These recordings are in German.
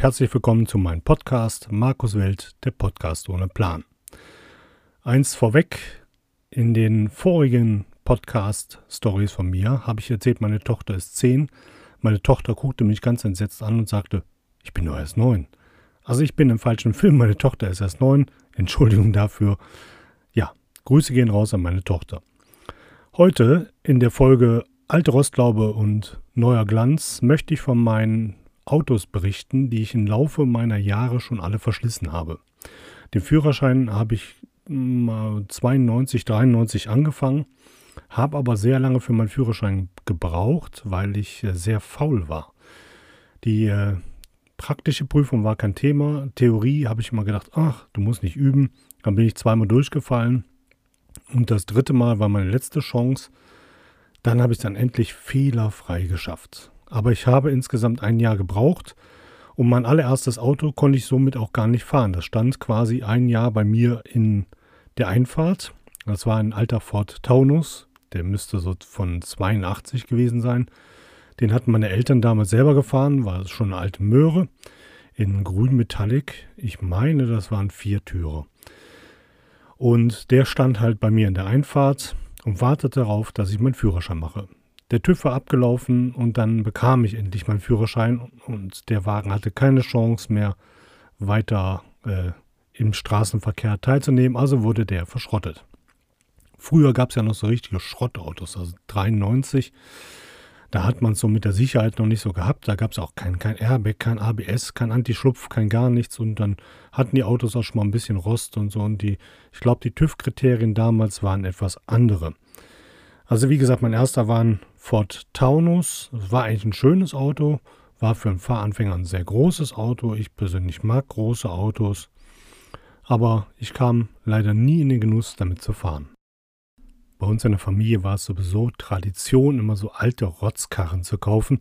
herzlich willkommen zu meinem Podcast Markus Welt, der Podcast ohne Plan. Eins vorweg, in den vorigen Podcast-Stories von mir habe ich erzählt, meine Tochter ist zehn. Meine Tochter guckte mich ganz entsetzt an und sagte, ich bin nur erst neun. Also ich bin im falschen Film, meine Tochter ist erst neun. Entschuldigung dafür. Ja, Grüße gehen raus an meine Tochter. Heute in der Folge Alte Rostlaube und neuer Glanz möchte ich von meinen Autos berichten, die ich im Laufe meiner Jahre schon alle verschlissen habe. Den Führerschein habe ich 92, 93 angefangen, habe aber sehr lange für meinen Führerschein gebraucht, weil ich äh, sehr faul war. Die äh, praktische Prüfung war kein Thema. Theorie habe ich immer gedacht, ach, du musst nicht üben. Dann bin ich zweimal durchgefallen. Und das dritte Mal war meine letzte Chance. Dann habe ich es dann endlich fehlerfrei geschafft. Aber ich habe insgesamt ein Jahr gebraucht. Und mein allererstes Auto konnte ich somit auch gar nicht fahren. Das stand quasi ein Jahr bei mir in der Einfahrt. Das war ein alter Ford Taunus. Der müsste so von 82 gewesen sein. Den hatten meine Eltern damals selber gefahren. War schon eine alte Möhre in grün Metallic. Ich meine, das waren vier Türe. Und der stand halt bei mir in der Einfahrt und wartete darauf, dass ich meinen Führerschein mache. Der TÜV war abgelaufen und dann bekam ich endlich meinen Führerschein und der Wagen hatte keine Chance mehr weiter äh, im Straßenverkehr teilzunehmen, also wurde der verschrottet. Früher gab es ja noch so richtige Schrottautos, also 93. Da hat man es so mit der Sicherheit noch nicht so gehabt. Da gab es auch kein, kein Airbag, kein ABS, kein Anti-Schlupf, kein gar nichts. Und dann hatten die Autos auch schon mal ein bisschen Rost und so. Und die, ich glaube, die TÜV-Kriterien damals waren etwas andere. Also wie gesagt, mein erster war ein Ford Taunus. Das war eigentlich ein schönes Auto. War für einen Fahranfänger ein sehr großes Auto. Ich persönlich mag große Autos. Aber ich kam leider nie in den Genuss, damit zu fahren. Bei uns in der Familie war es sowieso Tradition, immer so alte Rotzkarren zu kaufen,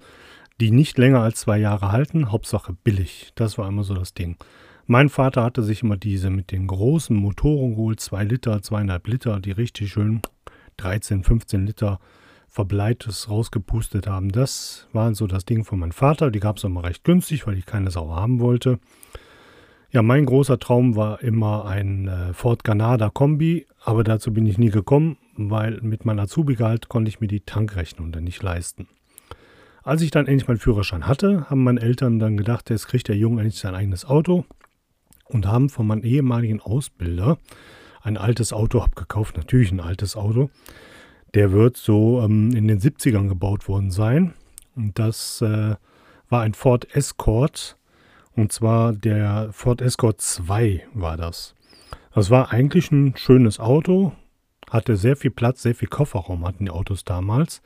die nicht länger als zwei Jahre halten, Hauptsache billig. Das war immer so das Ding. Mein Vater hatte sich immer diese mit den großen Motoren geholt, zwei Liter, zweieinhalb Liter, die richtig schön 13, 15 Liter Verbleites rausgepustet haben. Das war so das Ding von meinem Vater. Die gab es immer recht günstig, weil ich keine Sau haben wollte. Ja, mein großer Traum war immer ein äh, Ford Granada Kombi, aber dazu bin ich nie gekommen weil mit meinem Azubi-Gehalt konnte ich mir die Tankrechnung dann nicht leisten. Als ich dann endlich meinen Führerschein hatte, haben meine Eltern dann gedacht, jetzt kriegt der Junge endlich sein eigenes Auto und haben von meinem ehemaligen Ausbilder ein altes Auto abgekauft, natürlich ein altes Auto. Der wird so ähm, in den 70ern gebaut worden sein. Und das äh, war ein Ford Escort. Und zwar der Ford Escort 2 war das. Das war eigentlich ein schönes Auto, hatte sehr viel Platz, sehr viel Kofferraum hatten die Autos damals.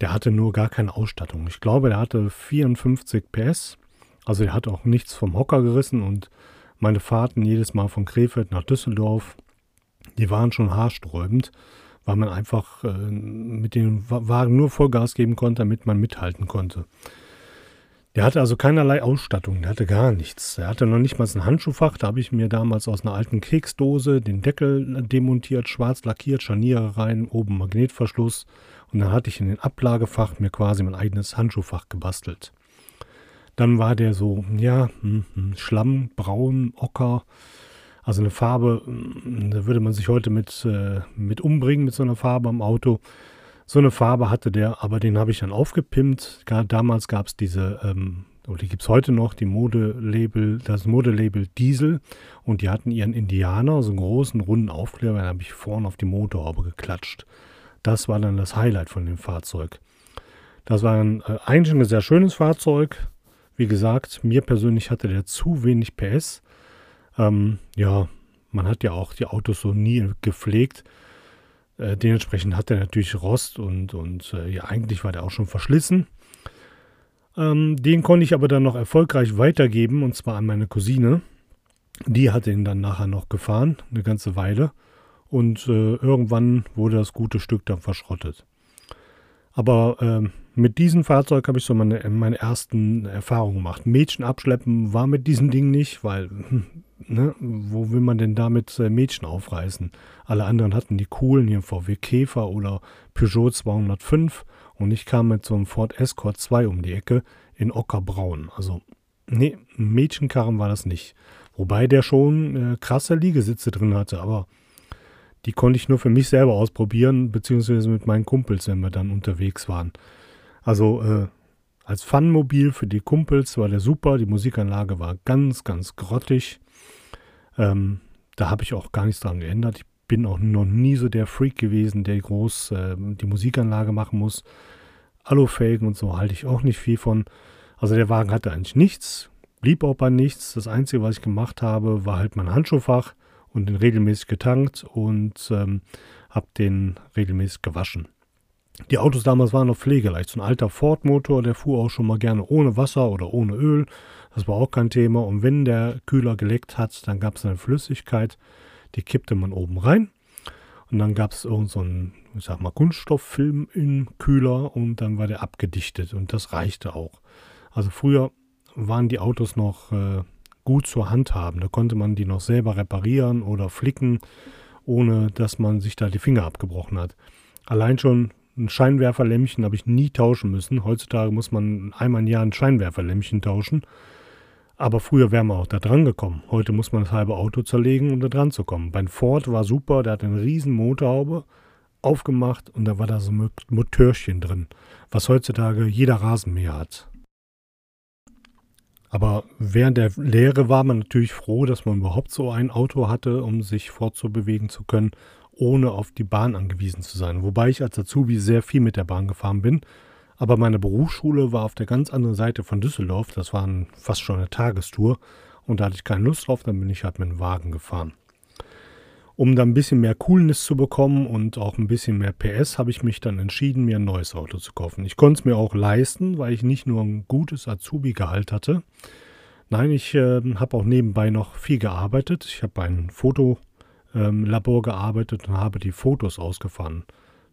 Der hatte nur gar keine Ausstattung. Ich glaube, der hatte 54 PS. Also er hat auch nichts vom Hocker gerissen und meine Fahrten jedes Mal von Krefeld nach Düsseldorf, die waren schon haarsträubend, weil man einfach äh, mit dem Wagen nur Vollgas geben konnte, damit man mithalten konnte. Der hatte also keinerlei Ausstattung, der hatte gar nichts. Er hatte noch nicht mal ein Handschuhfach, da habe ich mir damals aus einer alten Keksdose den Deckel demontiert, schwarz lackiert, Scharniere rein, oben Magnetverschluss und dann hatte ich in den Ablagefach mir quasi mein eigenes Handschuhfach gebastelt. Dann war der so, ja, hm, hm, Schlamm, braun, ocker, also eine Farbe, hm, da würde man sich heute mit, äh, mit umbringen mit so einer Farbe am Auto. So eine Farbe hatte der, aber den habe ich dann aufgepimpt. Damals gab es diese, ähm, oder die gibt es heute noch, die Modelabel, das Modelabel Diesel. Und die hatten ihren Indianer, so einen großen, runden Aufkleber, den habe ich vorne auf die Motorhaube geklatscht. Das war dann das Highlight von dem Fahrzeug. Das war ein, äh, eigentlich ein sehr schönes Fahrzeug. Wie gesagt, mir persönlich hatte der zu wenig PS. Ähm, ja, man hat ja auch die Autos so nie gepflegt. Äh, dementsprechend hat er natürlich Rost und, und äh, ja, eigentlich war der auch schon verschlissen. Ähm, den konnte ich aber dann noch erfolgreich weitergeben und zwar an meine Cousine. Die hat ihn dann nachher noch gefahren, eine ganze Weile. Und äh, irgendwann wurde das gute Stück dann verschrottet. Aber ähm, mit diesem Fahrzeug habe ich so meine, meine ersten Erfahrungen gemacht. Mädchen abschleppen war mit diesem Ding nicht, weil, hm, ne, wo will man denn damit äh, Mädchen aufreißen? Alle anderen hatten die coolen hier VW Käfer oder Peugeot 205 und ich kam mit so einem Ford Escort 2 um die Ecke in Ockerbraun. Also Nee, Mädchenkarren war das nicht. Wobei der schon äh, krasse Liegesitze drin hatte, aber die konnte ich nur für mich selber ausprobieren, beziehungsweise mit meinen Kumpels, wenn wir dann unterwegs waren. Also äh, als Funmobil für die Kumpels war der super, die Musikanlage war ganz, ganz grottig. Ähm, da habe ich auch gar nichts dran geändert. Ich bin auch noch nie so der Freak gewesen, der groß äh, die Musikanlage machen muss. Alufelgen und so halte ich auch nicht viel von. Also der Wagen hatte eigentlich nichts, blieb auch bei nichts. Das Einzige, was ich gemacht habe, war halt mein Handschuhfach und den regelmäßig getankt und ähm, habe den regelmäßig gewaschen. Die Autos damals waren noch pflegeleicht. So ein alter Ford-Motor, der fuhr auch schon mal gerne ohne Wasser oder ohne Öl. Das war auch kein Thema. Und wenn der Kühler geleckt hat, dann gab es eine Flüssigkeit, die kippte man oben rein. Und dann gab es irgend so ich sag mal, Kunststofffilm im Kühler und dann war der abgedichtet und das reichte auch. Also früher waren die Autos noch äh, gut zur Hand haben. Da konnte man die noch selber reparieren oder flicken, ohne dass man sich da die Finger abgebrochen hat. Allein schon ein Scheinwerferlämpchen habe ich nie tauschen müssen. Heutzutage muss man einmal im Jahr ein Scheinwerferlämpchen tauschen. Aber früher wäre man auch da dran gekommen. Heute muss man das halbe Auto zerlegen, um da dran zu kommen. Beim Ford war super, der hat eine riesen Motorhaube aufgemacht und da war da so ein Motörchen drin, was heutzutage jeder Rasenmäher hat. Aber während der Lehre war man natürlich froh, dass man überhaupt so ein Auto hatte, um sich fortzubewegen zu können, ohne auf die Bahn angewiesen zu sein. Wobei ich als Azubi sehr viel mit der Bahn gefahren bin. Aber meine Berufsschule war auf der ganz anderen Seite von Düsseldorf. Das war fast schon eine Tagestour. Und da hatte ich keine Lust drauf, dann bin ich halt mit dem Wagen gefahren. Um dann ein bisschen mehr Coolness zu bekommen und auch ein bisschen mehr PS, habe ich mich dann entschieden, mir ein neues Auto zu kaufen. Ich konnte es mir auch leisten, weil ich nicht nur ein gutes Azubi-Gehalt hatte. Nein, ich äh, habe auch nebenbei noch viel gearbeitet. Ich habe bei einem Ähm, gearbeitet und habe die Fotos ausgefahren.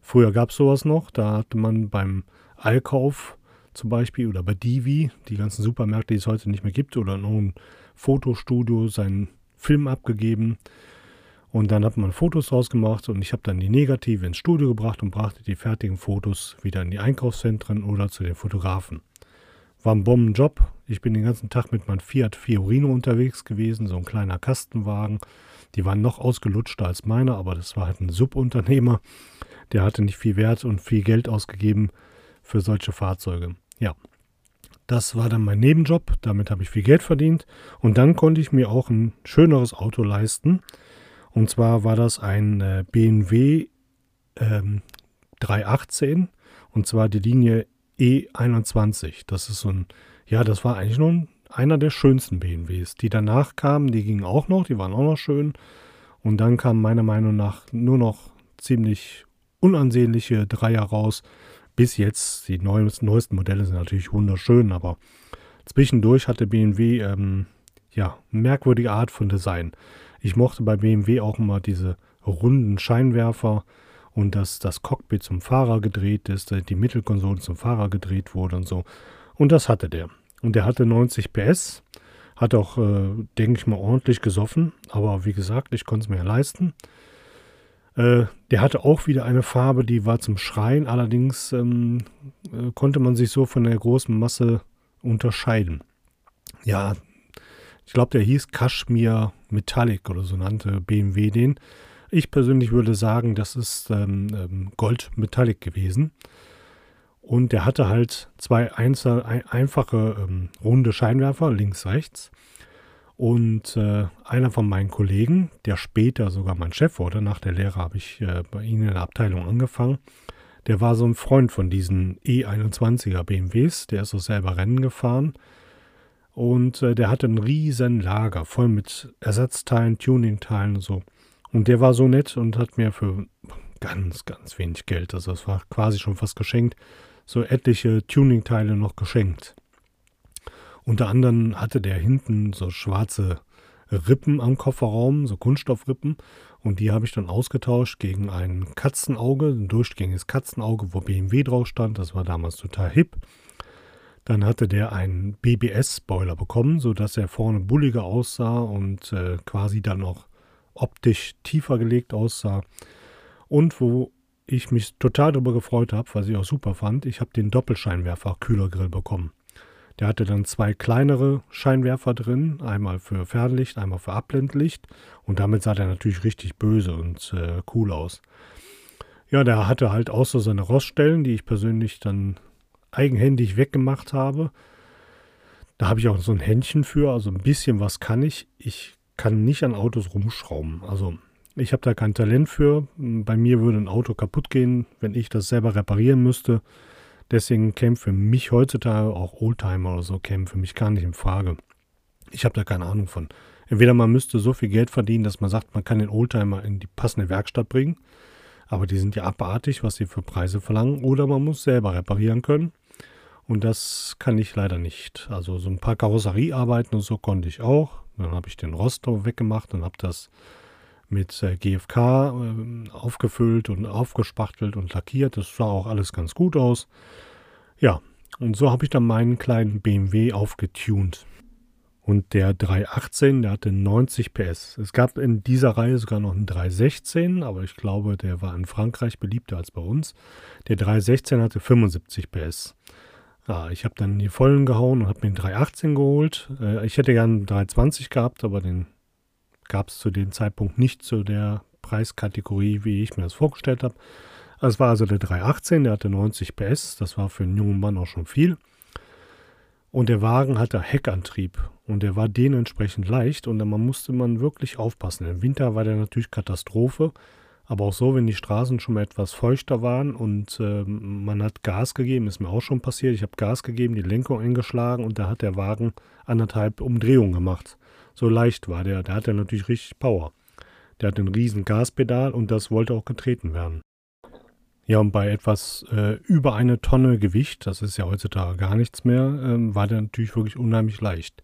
Früher gab es sowas noch, da hatte man beim Allkauf zum Beispiel oder bei Divi, die ganzen Supermärkte, die es heute nicht mehr gibt, oder in einem Fotostudio seinen Film abgegeben und dann hat man Fotos draus gemacht und ich habe dann die Negative ins Studio gebracht und brachte die fertigen Fotos wieder in die Einkaufszentren oder zu den Fotografen. War ein Bombenjob. Ich bin den ganzen Tag mit meinem Fiat Fiorino unterwegs gewesen, so ein kleiner Kastenwagen. Die waren noch ausgelutschter als meine, aber das war halt ein Subunternehmer. Der hatte nicht viel Wert und viel Geld ausgegeben für solche Fahrzeuge. Ja, das war dann mein Nebenjob. Damit habe ich viel Geld verdient. Und dann konnte ich mir auch ein schöneres Auto leisten. Und zwar war das ein äh, BMW ähm, 318 und zwar die Linie E21. Das ist so ein, ja, das war eigentlich nur einer der schönsten BMWs. Die danach kamen, die gingen auch noch, die waren auch noch schön. Und dann kamen meiner Meinung nach nur noch ziemlich unansehnliche Dreier raus. Bis jetzt, die neuesten, neuesten Modelle sind natürlich wunderschön, aber zwischendurch hatte BMW ähm, ja, merkwürdige Art von Design. Ich mochte bei BMW auch immer diese runden Scheinwerfer und dass das Cockpit zum Fahrer gedreht ist, die Mittelkonsole zum Fahrer gedreht wurde und so. Und das hatte der. Und der hatte 90 PS, hat auch, äh, denke ich mal, ordentlich gesoffen. Aber wie gesagt, ich konnte es mir ja leisten. Äh, der hatte auch wieder eine Farbe, die war zum Schreien. Allerdings ähm, äh, konnte man sich so von der großen Masse unterscheiden. Ja, ich glaube, der hieß Kashmir Metallic oder so nannte BMW den. Ich persönlich würde sagen, das ist ähm, ähm, Gold Metallic gewesen. Und der hatte halt zwei einzel, ein, einfache ähm, runde Scheinwerfer, links, rechts. Und äh, einer von meinen Kollegen, der später sogar mein Chef wurde, nach der Lehre habe ich äh, bei ihnen in der Abteilung angefangen, der war so ein Freund von diesen E21er BMWs, der ist so selber Rennen gefahren und äh, der hatte ein riesen Lager voll mit Ersatzteilen, Tuningteilen und so. Und der war so nett und hat mir für ganz, ganz wenig Geld, also es war quasi schon fast geschenkt, so etliche Tuningteile noch geschenkt. Unter anderem hatte der hinten so schwarze Rippen am Kofferraum, so Kunststoffrippen. Und die habe ich dann ausgetauscht gegen ein Katzenauge, ein durchgängiges Katzenauge, wo BMW drauf stand. Das war damals total hip. Dann hatte der einen BBS-Spoiler bekommen, sodass er vorne bulliger aussah und äh, quasi dann auch optisch tiefer gelegt aussah. Und wo ich mich total darüber gefreut habe, was ich auch super fand, ich habe den Doppelscheinwerfer-Kühlergrill bekommen. Der hatte dann zwei kleinere Scheinwerfer drin, einmal für Fernlicht, einmal für Abblendlicht. Und damit sah der natürlich richtig böse und äh, cool aus. Ja, der hatte halt auch so seine Roststellen, die ich persönlich dann eigenhändig weggemacht habe. Da habe ich auch so ein Händchen für, also ein bisschen was kann ich. Ich kann nicht an Autos rumschrauben. Also ich habe da kein Talent für. Bei mir würde ein Auto kaputt gehen, wenn ich das selber reparieren müsste. Deswegen käme für mich heutzutage auch Oldtimer oder so käme für mich gar nicht in Frage. Ich habe da keine Ahnung von. Entweder man müsste so viel Geld verdienen, dass man sagt, man kann den Oldtimer in die passende Werkstatt bringen. Aber die sind ja abartig, was sie für Preise verlangen. Oder man muss selber reparieren können. Und das kann ich leider nicht. Also so ein paar Karosseriearbeiten und so konnte ich auch. Dann habe ich den Roster weggemacht und habe das mit äh, GFK äh, aufgefüllt und aufgespachtelt und lackiert. Das sah auch alles ganz gut aus. Ja, und so habe ich dann meinen kleinen BMW aufgetunt. Und der 318, der hatte 90 PS. Es gab in dieser Reihe sogar noch einen 316, aber ich glaube, der war in Frankreich beliebter als bei uns. Der 316 hatte 75 PS. Ja, ich habe dann die vollen gehauen und habe mir den 318 geholt. Äh, ich hätte gern einen 320 gehabt, aber den gab es zu dem Zeitpunkt nicht zu der Preiskategorie, wie ich mir das vorgestellt habe. Es war also der 318, der hatte 90 PS, das war für einen jungen Mann auch schon viel. Und der Wagen hatte Heckantrieb und der war dementsprechend leicht und da musste man wirklich aufpassen. Im Winter war der natürlich Katastrophe, aber auch so, wenn die Straßen schon mal etwas feuchter waren und äh, man hat Gas gegeben, ist mir auch schon passiert. Ich habe Gas gegeben, die Lenkung eingeschlagen und da hat der Wagen anderthalb Umdrehungen gemacht. So leicht war der. Der hatte natürlich richtig Power. Der hat ein riesen Gaspedal und das wollte auch getreten werden. Ja, und bei etwas äh, über eine Tonne Gewicht, das ist ja heutzutage gar nichts mehr, ähm, war der natürlich wirklich unheimlich leicht.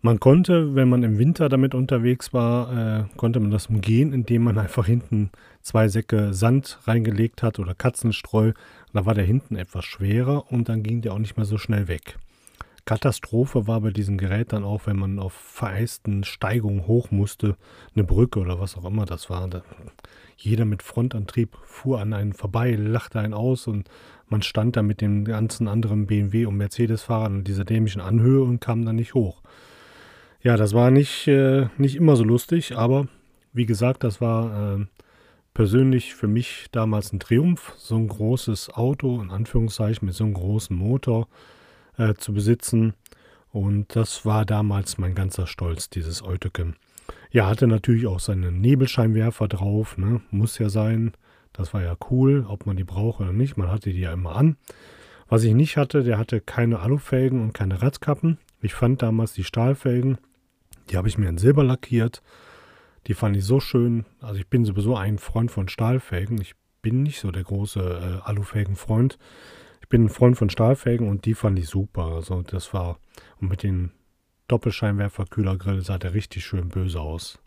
Man konnte, wenn man im Winter damit unterwegs war, äh, konnte man das umgehen, indem man einfach hinten zwei Säcke Sand reingelegt hat oder Katzenstreu. Da war der hinten etwas schwerer und dann ging der auch nicht mehr so schnell weg. Katastrophe war bei diesem Gerät dann auch, wenn man auf vereisten Steigungen hoch musste, eine Brücke oder was auch immer das war. Da, jeder mit Frontantrieb fuhr an einen vorbei, lachte einen aus und man stand da mit den ganzen anderen BMW- und Mercedes-Fahrern in dieser dämlichen Anhöhe und kam dann nicht hoch. Ja, das war nicht, äh, nicht immer so lustig, aber wie gesagt, das war äh, persönlich für mich damals ein Triumph, so ein großes Auto, in Anführungszeichen, mit so einem großen Motor äh, zu besitzen. Und das war damals mein ganzer Stolz, dieses Euteken. Ja, hatte natürlich auch seine Nebelscheinwerfer drauf, ne? muss ja sein. Das war ja cool, ob man die braucht oder nicht. Man hatte die ja immer an. Was ich nicht hatte, der hatte keine Alufelgen und keine Radkappen. Ich fand damals die Stahlfelgen, die habe ich mir in Silber lackiert. Die fand ich so schön. Also ich bin sowieso ein Freund von Stahlfelgen. Ich bin nicht so der große äh, Alufelgen-Freund bin ein Freund von Stahlfelgen und die fand ich super. Also das war, und mit den Doppelscheinwerfer-Kühlergrill sah der richtig schön böse aus.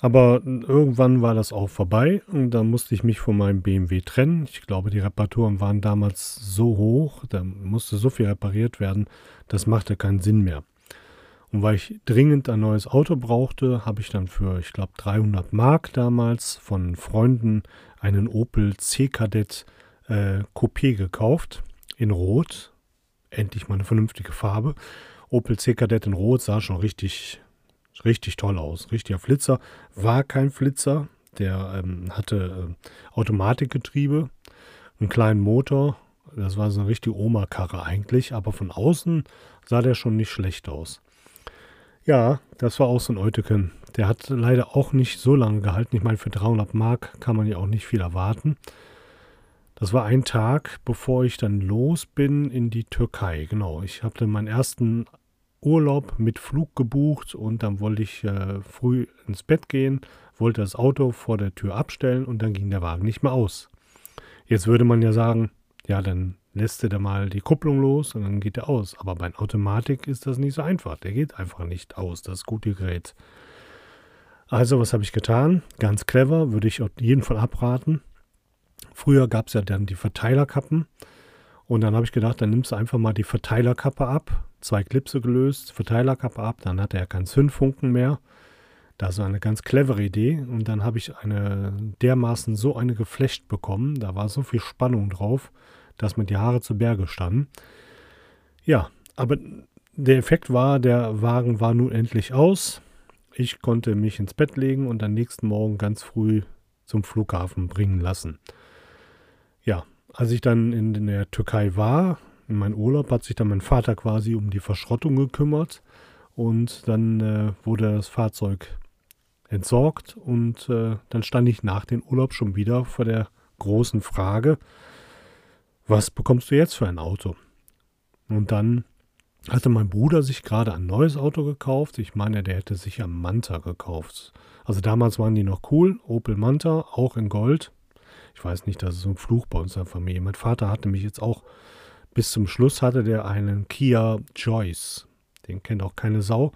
Aber irgendwann war das auch vorbei und dann musste ich mich von meinem BMW trennen. Ich glaube, die Reparaturen waren damals so hoch, da musste so viel repariert werden, das machte keinen Sinn mehr. Und weil ich dringend ein neues Auto brauchte, habe ich dann für, ich glaube, 300 Mark damals von Freunden einen Opel C-Kadett äh, Coupé gekauft in Rot. Endlich mal eine vernünftige Farbe. Opel C-Kadett in Rot sah schon richtig, richtig toll aus. Richtiger Flitzer. War kein Flitzer. Der ähm, hatte äh, Automatikgetriebe, einen kleinen Motor. Das war so eine richtige Oma-Karre eigentlich. Aber von außen sah der schon nicht schlecht aus. Ja, das war auch so ein Euteken. Der hat leider auch nicht so lange gehalten. Ich meine, für 300 Mark kann man ja auch nicht viel erwarten. Das war ein Tag, bevor ich dann los bin in die Türkei. Genau, ich hatte meinen ersten Urlaub mit Flug gebucht und dann wollte ich äh, früh ins Bett gehen, wollte das Auto vor der Tür abstellen und dann ging der Wagen nicht mehr aus. Jetzt würde man ja sagen, ja, dann lässt er da mal die Kupplung los und dann geht er aus. Aber bei Automatik ist das nicht so einfach. Der geht einfach nicht aus, das gute Gerät. Also, was habe ich getan? Ganz clever, würde ich auf jeden Fall abraten. Früher gab es ja dann die Verteilerkappen. Und dann habe ich gedacht, dann nimmst du einfach mal die Verteilerkappe ab, zwei Klipse gelöst, Verteilerkappe ab, dann hatte er keinen Zündfunken mehr. Das war eine ganz clevere Idee. Und dann habe ich eine dermaßen so eine geflecht bekommen. Da war so viel Spannung drauf, dass mir die Haare zu Berge standen. Ja, aber der Effekt war, der Wagen war nun endlich aus. Ich konnte mich ins Bett legen und am nächsten Morgen ganz früh zum Flughafen bringen lassen. Ja, als ich dann in der Türkei war, in meinem Urlaub, hat sich dann mein Vater quasi um die Verschrottung gekümmert und dann äh, wurde das Fahrzeug entsorgt und äh, dann stand ich nach dem Urlaub schon wieder vor der großen Frage, was bekommst du jetzt für ein Auto? Und dann hatte mein Bruder sich gerade ein neues Auto gekauft. Ich meine, der hätte sich ein Manta gekauft. Also damals waren die noch cool. Opel Manta, auch in Gold. Ich weiß nicht, das ist so ein Fluch bei unserer Familie. Mein Vater hatte mich jetzt auch bis zum Schluss hatte der einen Kia Joyce. Den kennt auch keine Sau.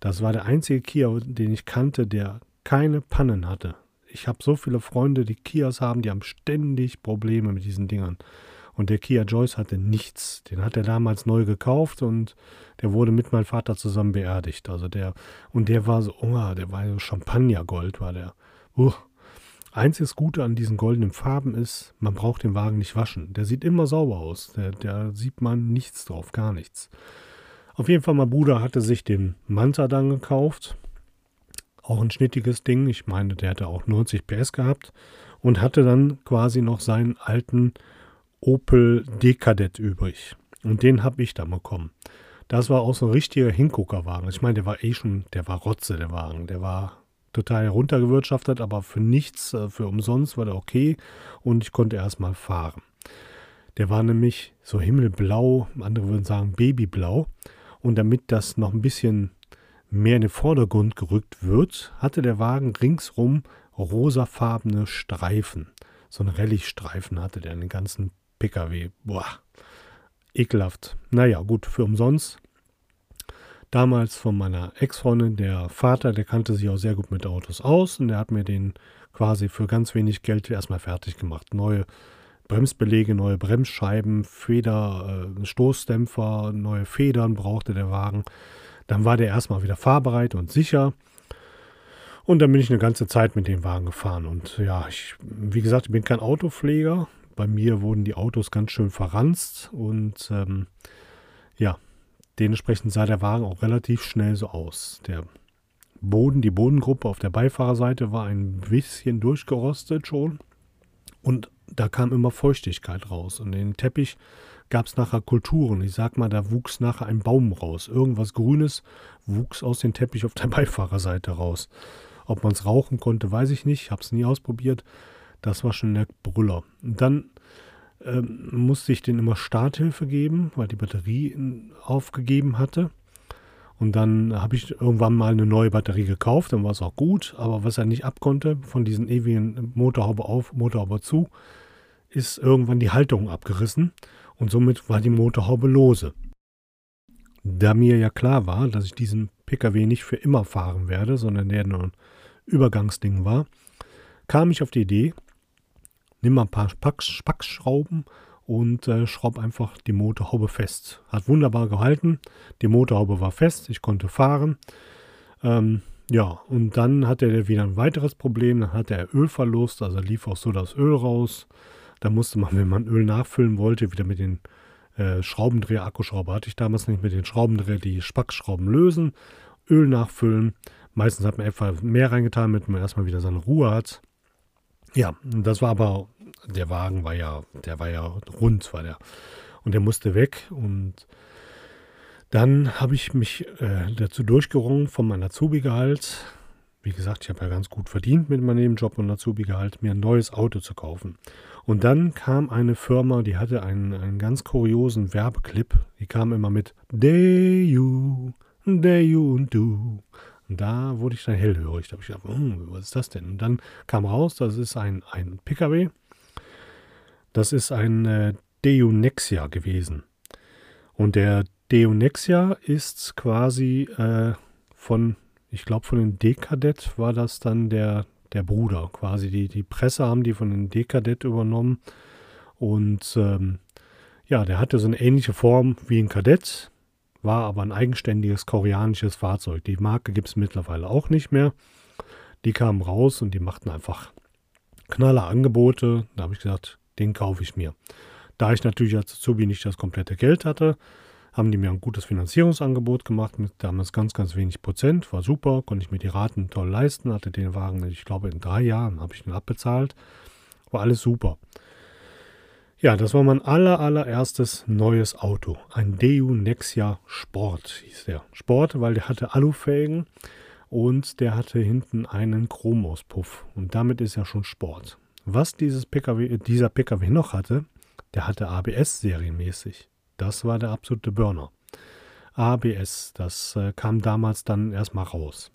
Das war der einzige Kia, den ich kannte, der keine Pannen hatte. Ich habe so viele Freunde, die Kias haben, die haben ständig Probleme mit diesen Dingern. Und der Kia Joyce hatte nichts. Den hat er damals neu gekauft und der wurde mit meinem Vater zusammen beerdigt. Also der, und der war so, oh, der war so Champagnergold, war der. Uh. Einziges Gute an diesen goldenen Farben ist, man braucht den Wagen nicht waschen. Der sieht immer sauber aus. Der, da sieht man nichts drauf, gar nichts. Auf jeden Fall, mein Bruder hatte sich den Manta dann gekauft. Auch ein schnittiges Ding. Ich meine, der hatte auch 90 PS gehabt. Und hatte dann quasi noch seinen alten Opel Dekadett übrig. Und den habe ich dann bekommen. Das war auch so ein richtiger Hinguckerwagen. Ich meine, der war eh schon, der war Rotze, der Wagen. Der war total runtergewirtschaftet, aber für nichts, äh, für umsonst war der okay. Und ich konnte erstmal fahren. Der war nämlich so himmelblau, andere würden sagen Babyblau. Und damit das noch ein bisschen mehr in den Vordergrund gerückt wird, hatte der Wagen ringsrum rosafarbene Streifen. So ein Rallye-Streifen hatte der in den ganzen PKW. Boah, ekelhaft. Naja, gut, für umsonst. Damals von meiner Ex-Freundin, der Vater, der kannte sich auch sehr gut mit Autos aus und der hat mir den quasi für ganz wenig Geld erstmal fertig gemacht. Neue Bremsbelege, neue Bremsscheiben, Feder, äh, Stoßdämpfer, neue Federn brauchte der Wagen. Dann war der erstmal wieder fahrbereit und sicher. Und dann bin ich eine ganze Zeit mit dem Wagen gefahren. Und ja, ich, wie gesagt, ich bin kein Autopfleger bei mir wurden die Autos ganz schön verranzt und ähm, ja, dementsprechend sah der Wagen auch relativ schnell so aus. Der Boden, die Bodengruppe auf der Beifahrerseite war ein bisschen durchgerostet schon und da kam immer Feuchtigkeit raus und den Teppich gab es nachher Kulturen. Ich sag mal, da wuchs nachher ein Baum raus. Irgendwas Grünes wuchs aus dem Teppich auf der Beifahrerseite raus. Ob man es rauchen konnte, weiß ich nicht. Ich habe es nie ausprobiert. Das war schon der Brüller. Und dann ähm, musste ich den immer Starthilfe geben, weil die Batterie aufgegeben hatte. Und dann habe ich irgendwann mal eine neue Batterie gekauft, dann war es auch gut. Aber was er nicht abkonnte, von diesen ewigen Motorhaube auf, Motorhaube zu, ist irgendwann die Halterung abgerissen und somit war die Motorhaube lose. Da mir ja klar war, dass ich diesen PKW nicht für immer fahren werde, sondern der nur ein Übergangsding war, kam ich auf die Idee, nimm mal ein paar Spackschrauben und äh, schraub einfach die Motorhaube fest. Hat wunderbar gehalten. Die Motorhaube war fest, ich konnte fahren. Ähm, ja, und dann hatte er wieder ein weiteres Problem. Dann hatte er Ölverlust, also lief auch so das Öl raus. Da musste man, wenn man Öl nachfüllen wollte, wieder mit den äh, Schraubendreher, Akkuschrauber hatte ich damals nicht, mit den Schraubendreher die Spackschrauben lösen, Öl nachfüllen. Meistens hat man etwa mehr reingetan, damit man erstmal wieder seine Ruhe hat. Ja, das war aber, der Wagen war ja, der war ja rund, war der. Und der musste weg. Und dann habe ich mich äh, dazu durchgerungen, von meinem Azubi-Gehalt, wie gesagt, ich habe ja ganz gut verdient mit meinem Nebenjob und Azubi-Gehalt, mir ein neues Auto zu kaufen. Und dann kam eine Firma, die hatte einen, einen ganz kuriosen Werbeclip. Die kam immer mit Day you, Day you und du. Und da wurde ich dann hellhörig. Da habe ich gedacht, hm, was ist das denn? Und dann kam raus, das ist ein, ein PKW. Das ist ein äh, Deunexia gewesen. Und der Deunexia ist quasi äh, von, ich glaube, von den Dekadett war das dann der, der Bruder. Quasi die, die Presse haben die von den Dekadett übernommen. Und ähm, ja, der hatte so eine ähnliche Form wie ein Kadett war aber ein eigenständiges koreanisches Fahrzeug. Die Marke gibt es mittlerweile auch nicht mehr. Die kamen raus und die machten einfach knaller Angebote. Da habe ich gesagt, den kaufe ich mir. Da ich natürlich als Azubi nicht das komplette Geld hatte, haben die mir ein gutes Finanzierungsangebot gemacht mit damals ganz, ganz wenig Prozent. War super, konnte ich mir die Raten toll leisten, hatte den Wagen, ich glaube, in drei Jahren habe ich ihn abbezahlt. War alles super. Ja, das war mein aller, allererstes neues Auto. Ein Deu Nexia Sport hieß der. Sport, weil der hatte Alufelgen und der hatte hinten einen Chromauspuff. Und damit ist ja schon Sport. Was dieses PKW, dieser PKW noch hatte, der hatte ABS serienmäßig. Das war der absolute Burner. ABS, das äh, kam damals dann erstmal raus.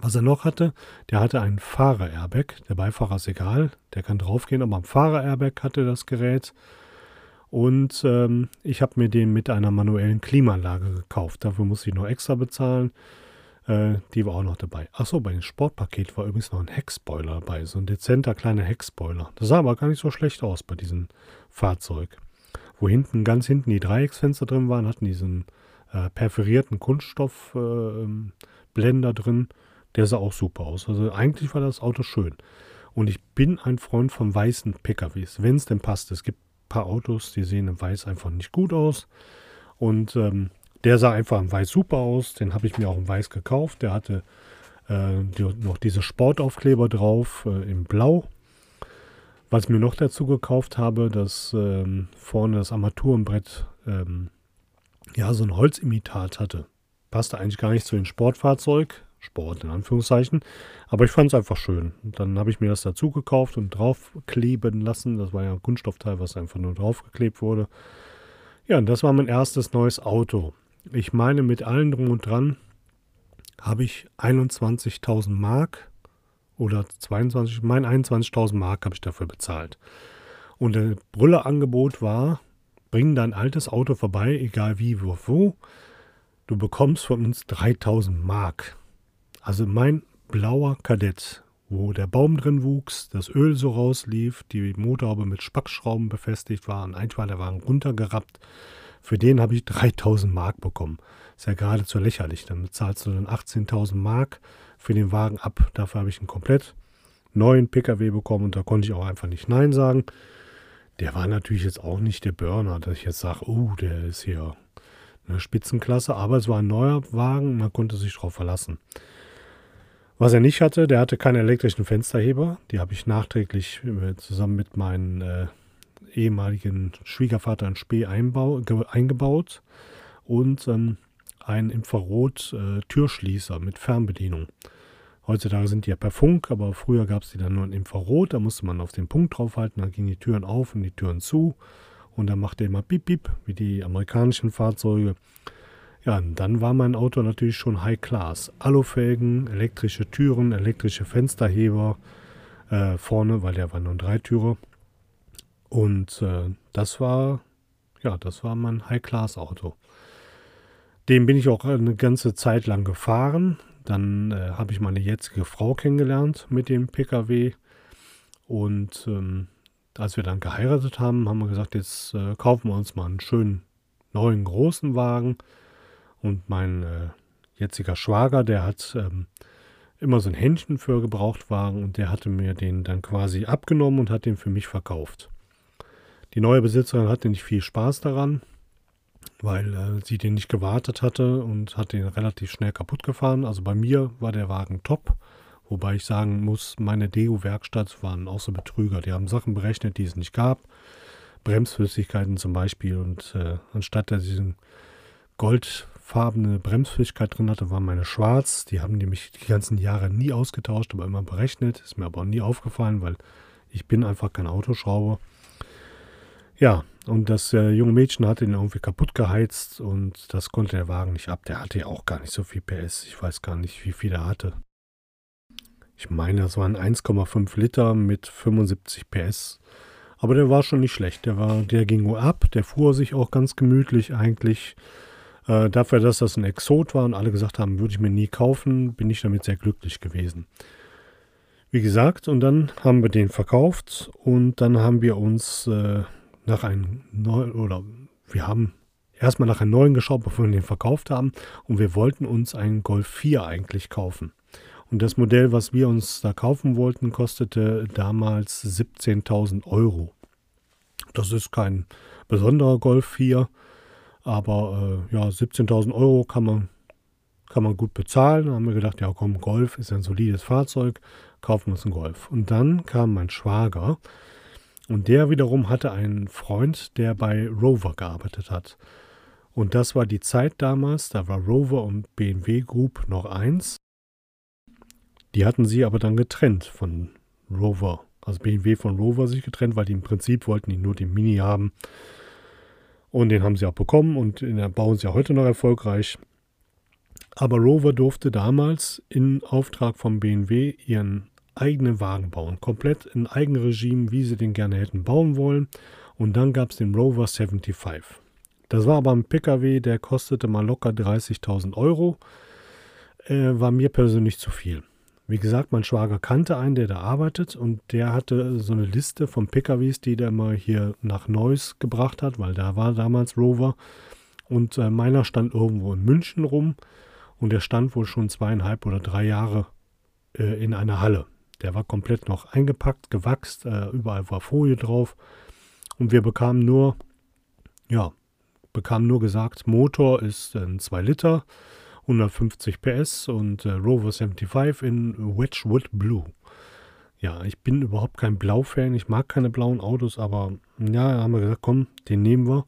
Was er noch hatte, der hatte einen Fahrer-Airbag. Der Beifahrer ist egal, der kann draufgehen, aber am Fahrer-Airbag hatte das Gerät. Und ähm, ich habe mir den mit einer manuellen Klimaanlage gekauft. Dafür musste ich noch extra bezahlen. Äh, die war auch noch dabei. Achso, bei dem Sportpaket war übrigens noch ein Heckspoiler dabei. So ein dezenter kleiner Heckspoiler. Das sah aber gar nicht so schlecht aus bei diesem Fahrzeug. Wo hinten, ganz hinten die Dreiecksfenster drin waren, hatten diesen äh, perforierten Kunststoffblender äh, drin. Der sah auch super aus. Also eigentlich war das Auto schön. Und ich bin ein Freund von weißen PKWs, wenn es denn passt. Es gibt ein paar Autos, die sehen im Weiß einfach nicht gut aus. Und ähm, der sah einfach im Weiß super aus. Den habe ich mir auch im Weiß gekauft. Der hatte äh, die, noch diese Sportaufkleber drauf äh, im Blau. Was ich mir noch dazu gekauft habe, dass ähm, vorne das Armaturenbrett ähm, ja so ein Holzimitat hatte. Passte eigentlich gar nicht zu dem Sportfahrzeug. Sport in Anführungszeichen. Aber ich fand es einfach schön. Dann habe ich mir das dazu gekauft und draufkleben lassen. Das war ja ein Kunststoffteil, was einfach nur draufgeklebt wurde. Ja, und das war mein erstes neues Auto. Ich meine, mit allem drum und dran habe ich 21.000 Mark oder 22, mein 21.000 Mark habe ich dafür bezahlt. Und das Brüllerangebot war, bring dein altes Auto vorbei, egal wie, wo, wo. Du bekommst von uns 3000 Mark. Also mein blauer Kadett, wo der Baum drin wuchs, das Öl so rauslief, die Motorhaube mit Spackschrauben befestigt war und der Wagen runtergerappt. Für den habe ich 3000 Mark bekommen. Ist ja geradezu lächerlich. Dann bezahlst du dann 18.000 Mark für den Wagen ab. Dafür habe ich einen komplett neuen PKW bekommen und da konnte ich auch einfach nicht Nein sagen. Der war natürlich jetzt auch nicht der Burner, dass ich jetzt sage, oh, der ist hier eine Spitzenklasse, aber es war ein neuer Wagen, man konnte sich darauf verlassen. Was er nicht hatte, der hatte keine elektrischen Fensterheber. Die habe ich nachträglich äh, zusammen mit meinen äh, ehemaligen Schwiegervater in Spee einbau, eingebaut und ähm, ein Infrarot-Türschließer äh, mit Fernbedienung. Heutzutage sind die ja per Funk, aber früher gab es die dann nur in Infrarot. Da musste man auf den Punkt draufhalten, dann gingen die Türen auf und die Türen zu. Und dann machte er immer Bip Bip, wie die amerikanischen Fahrzeuge. Ja, und dann war mein Auto natürlich schon High Class. Alufelgen, elektrische Türen, elektrische Fensterheber äh, vorne, weil der war nur ein Dreitürer. Und äh, das war, ja, das war mein High-Class-Auto. Den bin ich auch eine ganze Zeit lang gefahren. Dann äh, habe ich meine jetzige Frau kennengelernt mit dem PKW. Und ähm, als wir dann geheiratet haben, haben wir gesagt, jetzt äh, kaufen wir uns mal einen schönen neuen großen Wagen. Und mein äh, jetziger Schwager, der hat ähm, immer so ein Händchen für Gebrauchtwagen und der hatte mir den dann quasi abgenommen und hat den für mich verkauft. Die neue Besitzerin hatte nicht viel Spaß daran, weil äh, sie den nicht gewartet hatte und hat den relativ schnell kaputt gefahren. Also bei mir war der Wagen top. Wobei ich sagen muss, meine Deo-Werkstatt waren auch so Betrüger. Die haben Sachen berechnet, die es nicht gab. Bremsflüssigkeiten zum Beispiel. Und äh, anstatt diesen goldfarbene Bremsflüssigkeit drin hatte, war meine schwarz. Die haben nämlich die ganzen Jahre nie ausgetauscht, aber immer berechnet. Ist mir aber auch nie aufgefallen, weil ich bin einfach kein Autoschrauber. Ja, und das äh, junge Mädchen hatte ihn irgendwie kaputt geheizt und das konnte der Wagen nicht ab. Der hatte ja auch gar nicht so viel PS. Ich weiß gar nicht, wie viel er hatte. Ich meine, das waren 1,5 Liter mit 75 PS. Aber der war schon nicht schlecht. Der, war, der ging nur ab. Der fuhr sich auch ganz gemütlich eigentlich. Äh, dafür, dass das ein Exot war und alle gesagt haben, würde ich mir nie kaufen, bin ich damit sehr glücklich gewesen. Wie gesagt, und dann haben wir den verkauft und dann haben wir uns äh, nach einem neuen, oder wir haben erstmal nach einem neuen geschaut, bevor wir den verkauft haben. Und wir wollten uns einen Golf 4 eigentlich kaufen. Und das Modell, was wir uns da kaufen wollten, kostete damals 17.000 Euro. Das ist kein besonderer Golf 4. Aber äh, ja, 17.000 Euro kann man, kann man gut bezahlen. Da haben wir gedacht, ja komm, Golf ist ein solides Fahrzeug, kaufen wir uns einen Golf. Und dann kam mein Schwager und der wiederum hatte einen Freund, der bei Rover gearbeitet hat. Und das war die Zeit damals, da war Rover und BMW Group noch eins. Die hatten sie aber dann getrennt von Rover. Also BMW von Rover sich getrennt, weil die im Prinzip wollten die nur den Mini haben. Und den haben sie auch bekommen und den bauen sie ja heute noch erfolgreich. Aber Rover durfte damals in Auftrag von BMW ihren eigenen Wagen bauen. Komplett in Eigenregime, wie sie den gerne hätten bauen wollen. Und dann gab es den Rover 75. Das war aber ein Pkw, der kostete mal locker 30.000 Euro. Äh, war mir persönlich zu viel. Wie gesagt, mein Schwager kannte einen, der da arbeitet und der hatte so eine Liste von PKWs, die der mal hier nach Neuss gebracht hat, weil da war damals Rover. Und äh, meiner stand irgendwo in München rum und der stand wohl schon zweieinhalb oder drei Jahre äh, in einer Halle. Der war komplett noch eingepackt, gewachst, äh, überall war Folie drauf und wir bekamen nur, ja, bekamen nur gesagt, Motor ist ein 2 Liter 150 PS und äh, Rover 75 in Wedgwood Blue. Ja, ich bin überhaupt kein Blau-Fan. Ich mag keine blauen Autos, aber ja, haben wir gesagt, komm, den nehmen wir.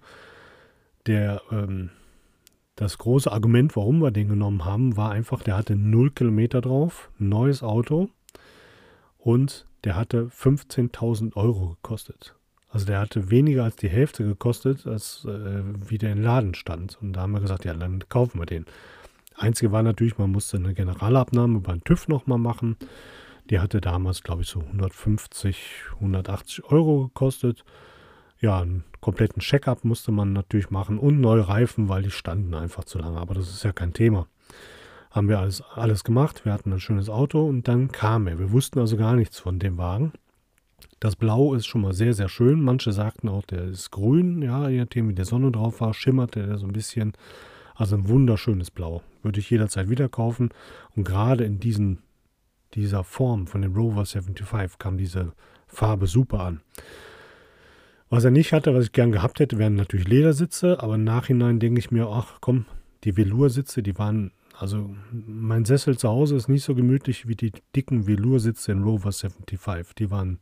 Der, ähm, das große Argument, warum wir den genommen haben, war einfach, der hatte 0 Kilometer drauf, neues Auto und der hatte 15.000 Euro gekostet. Also der hatte weniger als die Hälfte gekostet, als äh, wie der im Laden stand. Und da haben wir gesagt, ja, dann kaufen wir den. Einzige war natürlich, man musste eine Generalabnahme beim TÜV nochmal machen. Die hatte damals, glaube ich, so 150, 180 Euro gekostet. Ja, einen kompletten Check-up musste man natürlich machen und neue Reifen, weil die standen einfach zu lange. Aber das ist ja kein Thema. Haben wir alles, alles gemacht. Wir hatten ein schönes Auto und dann kam er. Wir wussten also gar nichts von dem Wagen. Das Blau ist schon mal sehr, sehr schön. Manche sagten auch, der ist grün. Ja, je nachdem, wie der Sonne drauf war, schimmerte der so ein bisschen. Also ein wunderschönes Blau. Würde ich jederzeit wieder kaufen. Und gerade in diesen, dieser Form von dem Rover 75 kam diese Farbe super an. Was er nicht hatte, was ich gern gehabt hätte, wären natürlich Ledersitze. Aber im Nachhinein denke ich mir, ach komm, die Velursitze, die waren, also mein Sessel zu Hause ist nicht so gemütlich wie die dicken Velursitze in Rover 75. Die waren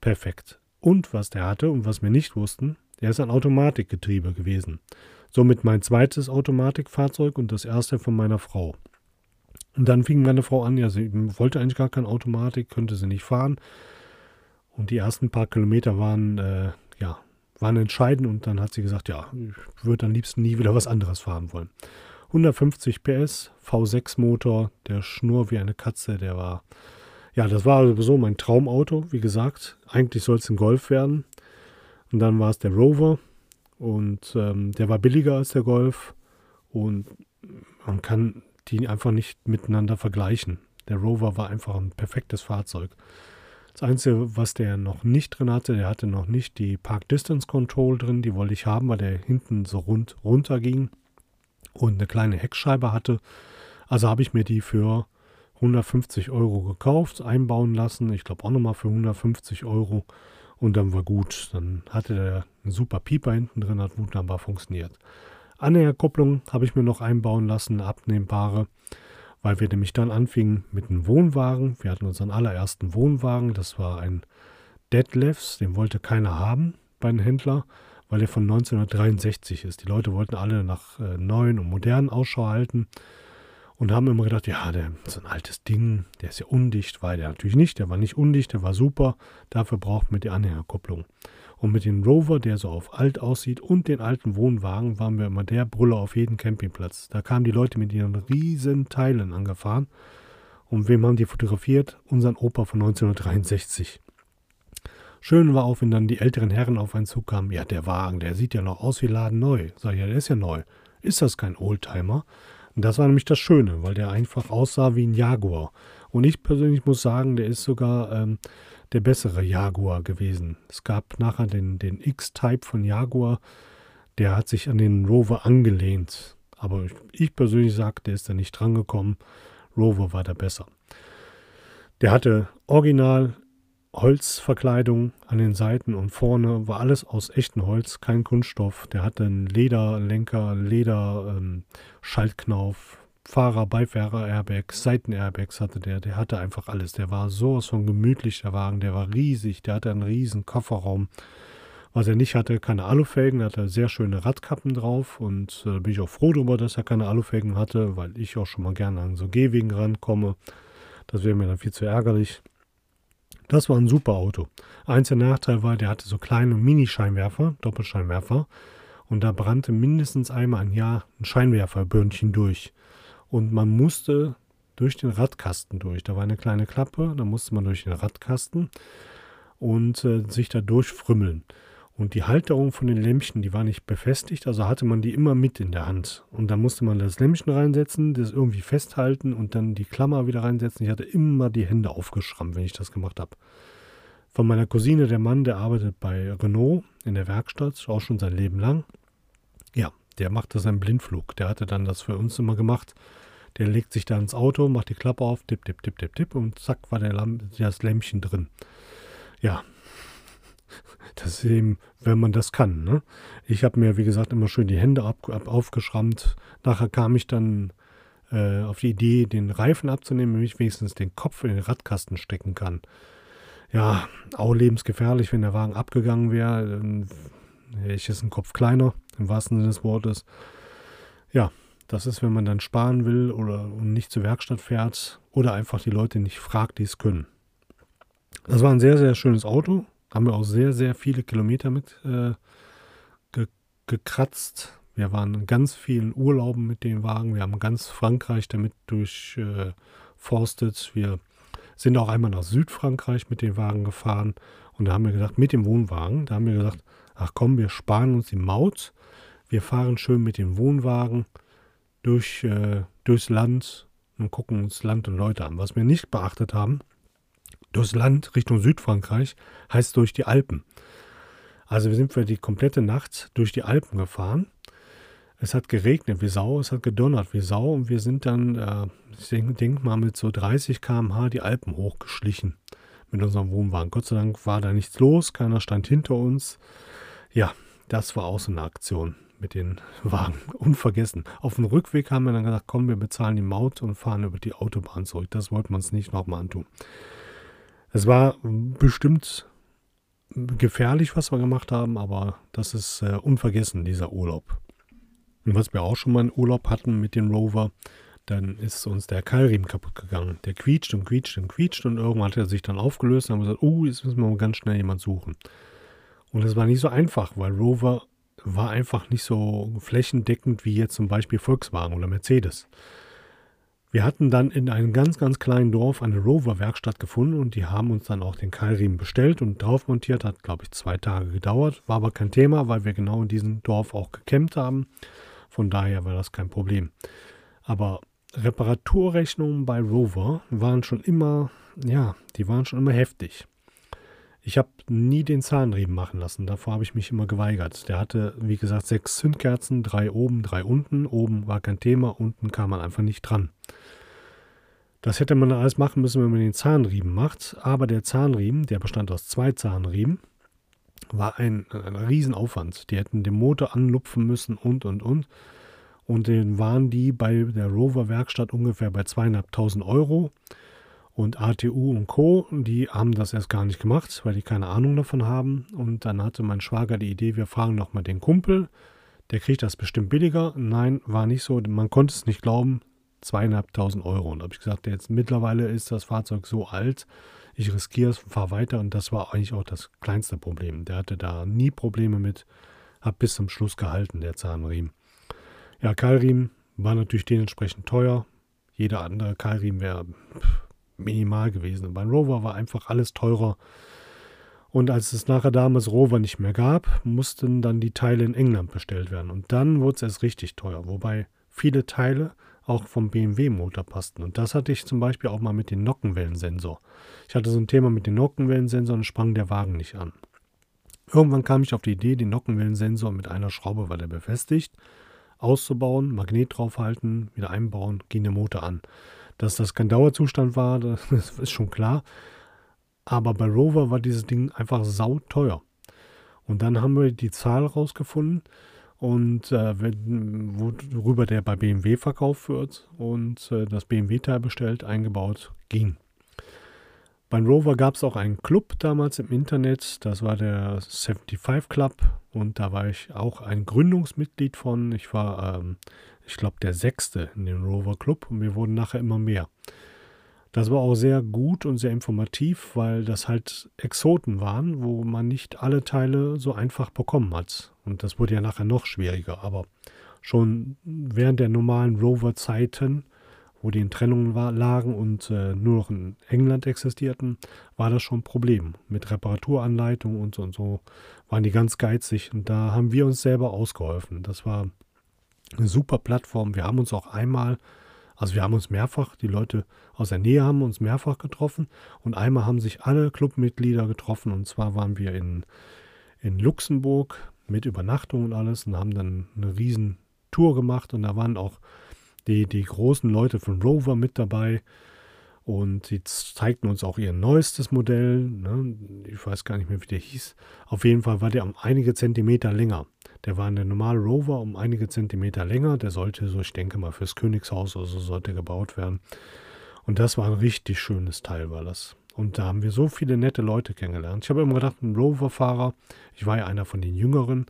perfekt. Und was der hatte und was wir nicht wussten, der ist ein Automatikgetriebe gewesen. Somit mein zweites Automatikfahrzeug und das erste von meiner Frau. Und dann fing meine Frau an, ja, sie wollte eigentlich gar keine Automatik, könnte sie nicht fahren. Und die ersten paar Kilometer waren, äh, ja, waren entscheidend und dann hat sie gesagt, ja, ich würde am liebsten nie wieder was anderes fahren wollen. 150 PS, V6 Motor, der Schnur wie eine Katze, der war, ja, das war sowieso mein Traumauto, wie gesagt. Eigentlich soll es ein Golf werden. Und dann war es der Rover, und ähm, der war billiger als der Golf. Und man kann die einfach nicht miteinander vergleichen. Der Rover war einfach ein perfektes Fahrzeug. Das Einzige, was der noch nicht drin hatte, der hatte noch nicht die Park Distance Control drin. Die wollte ich haben, weil der hinten so rund runter ging und eine kleine Heckscheibe hatte. Also habe ich mir die für 150 Euro gekauft, einbauen lassen. Ich glaube auch nochmal für 150 Euro. Und dann war gut. Dann hatte der einen super Pieper hinten drin, hat wunderbar funktioniert. Anhängerkupplung habe ich mir noch einbauen lassen, abnehmbare, weil wir nämlich dann anfingen mit einem Wohnwagen. Wir hatten unseren allerersten Wohnwagen, das war ein Deadlifts, den wollte keiner haben bei den Händler, weil der von 1963 ist. Die Leute wollten alle nach äh, neuen und modernen Ausschau halten und haben immer gedacht, ja, der ist ein altes Ding, der ist ja undicht, war der natürlich nicht, der war nicht undicht, der war super, dafür braucht man die Anhängerkupplung. Und mit dem Rover, der so auf alt aussieht, und den alten Wohnwagen, waren wir immer der Brüller auf jedem Campingplatz. Da kamen die Leute mit ihren riesen Teilen angefahren. Und wem haben die fotografiert? Unseren Opa von 1963. Schön war auch, wenn dann die älteren Herren auf einen Zug kamen. Ja, der Wagen, der sieht ja noch aus wie Laden neu. Sag ich, ja, der ist ja neu. Ist das kein Oldtimer? Und das war nämlich das Schöne, weil der einfach aussah wie ein Jaguar. Und ich persönlich muss sagen, der ist sogar ähm, der bessere Jaguar gewesen. Es gab nachher den, den X-Type von Jaguar, der hat sich an den Rover angelehnt. Aber ich persönlich sage, der ist da nicht drangekommen. Rover war da besser. Der hatte original Holzverkleidung an den Seiten und vorne war alles aus echtem Holz, kein Kunststoff. Der hatte einen Lederlenker, Leder-Schaltknauf, ähm, Fahrer, Beifahrer, Airbags, Seitenairbags hatte der. Der hatte einfach alles. Der war sowas von gemütlich, der Wagen. Der war riesig. Der hatte einen riesen Kofferraum. Was er nicht hatte, keine Alufelgen, er hatte sehr schöne Radkappen drauf und äh, bin ich auch froh darüber, dass er keine Alufelgen hatte, weil ich auch schon mal gerne an so Gehwegen rankomme. Das wäre mir dann viel zu ärgerlich. Das war ein super Auto. Einziger Nachteil war, der hatte so kleine Mini-Scheinwerfer, Doppelscheinwerfer. Und da brannte mindestens einmal im Jahr ein Scheinwerferbirnchen durch. Und man musste durch den Radkasten durch. Da war eine kleine Klappe, da musste man durch den Radkasten und äh, sich da durchfrümmeln. Und die Halterung von den Lämpchen, die war nicht befestigt, also hatte man die immer mit in der Hand. Und da musste man das Lämpchen reinsetzen, das irgendwie festhalten und dann die Klammer wieder reinsetzen. Ich hatte immer die Hände aufgeschrammt, wenn ich das gemacht habe. Von meiner Cousine, der Mann, der arbeitet bei Renault in der Werkstatt, auch schon sein Leben lang. Ja, der macht das im Blindflug. Der hatte dann das für uns immer gemacht. Der legt sich da ins Auto, macht die Klappe auf, tipp, tipp, tipp, tipp, tipp und zack war der Lamp das Lämpchen drin. Ja, das ist eben, wenn man das kann. Ne? Ich habe mir, wie gesagt, immer schön die Hände ab, ab, aufgeschrammt. Nachher kam ich dann äh, auf die Idee, den Reifen abzunehmen, damit ich wenigstens den Kopf in den Radkasten stecken kann. Ja, auch lebensgefährlich, wenn der Wagen abgegangen wäre. Wäre ich jetzt ein Kopf kleiner, im wahrsten Sinne des Wortes. Ja, das ist, wenn man dann sparen will oder nicht zur Werkstatt fährt oder einfach die Leute nicht fragt, die es können. Das war ein sehr, sehr schönes Auto. Haben wir auch sehr, sehr viele Kilometer mit äh, ge gekratzt. Wir waren in ganz vielen Urlauben mit den Wagen. Wir haben ganz Frankreich damit durchforstet. Äh, wir sind auch einmal nach Südfrankreich mit den Wagen gefahren. Und da haben wir gesagt, mit dem Wohnwagen, da haben wir gesagt, ach komm, wir sparen uns die Maut. Wir fahren schön mit dem Wohnwagen durch, äh, durchs Land und gucken uns Land und Leute an. Was wir nicht beachtet haben, durchs Land Richtung Südfrankreich heißt durch die Alpen. Also wir sind für die komplette Nacht durch die Alpen gefahren. Es hat geregnet wie Sau, es hat gedonnert wie Sau und wir sind dann, äh, ich denke denk mal, mit so 30 km/h die Alpen hochgeschlichen mit unserem Wohnwagen. Gott sei Dank war da nichts los, keiner stand hinter uns. Ja, das war auch so eine Aktion mit den Wagen. Unvergessen. Auf dem Rückweg haben wir dann gesagt, komm, wir bezahlen die Maut und fahren über die Autobahn zurück. Das wollten wir uns nicht nochmal antun. Es war bestimmt gefährlich, was wir gemacht haben, aber das ist äh, unvergessen, dieser Urlaub. Und was wir auch schon mal in Urlaub hatten mit dem Rover, dann ist uns der Keilriemen kaputt gegangen. Der quietscht und quietscht und quietscht und irgendwann hat er sich dann aufgelöst und haben gesagt, oh, jetzt müssen wir mal ganz schnell jemand suchen. Und es war nicht so einfach, weil Rover war einfach nicht so flächendeckend wie jetzt zum Beispiel Volkswagen oder Mercedes. Wir hatten dann in einem ganz, ganz kleinen Dorf eine Rover-Werkstatt gefunden und die haben uns dann auch den Keilriemen bestellt und drauf montiert. Hat, glaube ich, zwei Tage gedauert. War aber kein Thema, weil wir genau in diesem Dorf auch gecampt haben. Von daher war das kein Problem. Aber Reparaturrechnungen bei Rover waren schon immer, ja, die waren schon immer heftig. Ich habe nie den Zahnriemen machen lassen. Davor habe ich mich immer geweigert. Der hatte, wie gesagt, sechs Zündkerzen, drei oben, drei unten. Oben war kein Thema, unten kam man einfach nicht dran. Das hätte man alles machen müssen, wenn man den Zahnriemen macht. Aber der Zahnriemen, der bestand aus zwei Zahnriemen, war ein, ein Riesenaufwand. Die hätten den Motor anlupfen müssen und, und, und. Und den waren die bei der Rover-Werkstatt ungefähr bei zweieinhalbtausend Euro. Und ATU und Co., die haben das erst gar nicht gemacht, weil die keine Ahnung davon haben. Und dann hatte mein Schwager die Idee, wir fragen nochmal den Kumpel, der kriegt das bestimmt billiger. Nein, war nicht so, man konnte es nicht glauben, zweieinhalbtausend Euro. Und habe ich gesagt, jetzt mittlerweile ist das Fahrzeug so alt, ich riskiere es, fahre weiter. Und das war eigentlich auch das kleinste Problem. Der hatte da nie Probleme mit, hat bis zum Schluss gehalten, der Zahnriemen. Ja, Keilriemen war natürlich dementsprechend teuer. Jeder andere Keilriemen wäre minimal gewesen. Beim Rover war einfach alles teurer. Und als es nachher damals Rover nicht mehr gab, mussten dann die Teile in England bestellt werden. Und dann wurde es erst richtig teuer. Wobei viele Teile auch vom BMW-Motor passten. Und das hatte ich zum Beispiel auch mal mit dem Nockenwellensensor. Ich hatte so ein Thema mit dem Nockenwellensensor und sprang der Wagen nicht an. Irgendwann kam ich auf die Idee, den Nockenwellensensor mit einer Schraube, weil er befestigt, auszubauen, Magnet draufhalten, wieder einbauen, ging der Motor an. Dass das kein Dauerzustand war, das ist schon klar. Aber bei Rover war dieses Ding einfach sauteuer. Und dann haben wir die Zahl rausgefunden und äh, worüber der bei BMW verkauft wird und äh, das BMW-Teil bestellt, eingebaut, ging. Beim Rover gab es auch einen Club damals im Internet, das war der 75 Club und da war ich auch ein Gründungsmitglied von. Ich war, ähm, ich glaube, der sechste in dem Rover Club und wir wurden nachher immer mehr. Das war auch sehr gut und sehr informativ, weil das halt Exoten waren, wo man nicht alle Teile so einfach bekommen hat. Und das wurde ja nachher noch schwieriger. Aber schon während der normalen Rover-Zeiten wo die in Trennungen lagen und äh, nur noch in England existierten, war das schon ein Problem. Mit Reparaturanleitungen und so und so waren die ganz geizig und da haben wir uns selber ausgeholfen. Das war eine super Plattform. Wir haben uns auch einmal, also wir haben uns mehrfach, die Leute aus der Nähe haben uns mehrfach getroffen und einmal haben sich alle Clubmitglieder getroffen und zwar waren wir in, in Luxemburg mit Übernachtung und alles und haben dann eine riesen Tour gemacht und da waren auch die, die großen Leute von Rover mit dabei. Und sie zeigten uns auch ihr neuestes Modell. Ne? Ich weiß gar nicht mehr, wie der hieß. Auf jeden Fall war der um einige Zentimeter länger. Der war in der normale Rover um einige Zentimeter länger. Der sollte so, ich denke mal, fürs Königshaus oder so sollte gebaut werden. Und das war ein richtig schönes Teil, war das. Und da haben wir so viele nette Leute kennengelernt. Ich habe immer gedacht, ein Rover-Fahrer, ich war ja einer von den Jüngeren,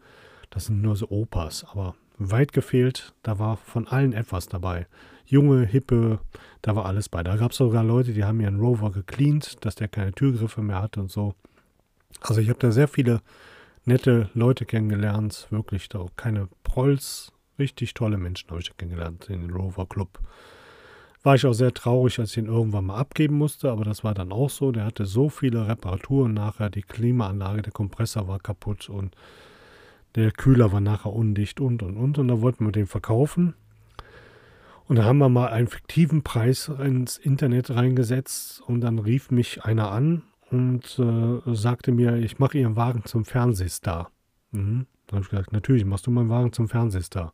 das sind nur so Opas, aber weit gefehlt, da war von allen etwas dabei. Junge, hippe, da war alles bei. Da gab es sogar Leute, die haben ihren Rover gecleant, dass der keine Türgriffe mehr hatte und so. Also ich habe da sehr viele nette Leute kennengelernt, wirklich da keine Prolls, richtig tolle Menschen habe ich kennengelernt in den Rover Club. War ich auch sehr traurig, als ich ihn irgendwann mal abgeben musste, aber das war dann auch so. Der hatte so viele Reparaturen nachher, die Klimaanlage, der Kompressor war kaputt und der Kühler war nachher undicht und und und. Und da wollten wir den verkaufen. Und da haben wir mal einen fiktiven Preis ins Internet reingesetzt. Und dann rief mich einer an und äh, sagte mir, ich mache Ihren Wagen zum Fernsehstar. Mhm. Dann habe ich gesagt, natürlich machst du meinen Wagen zum Fernsehstar.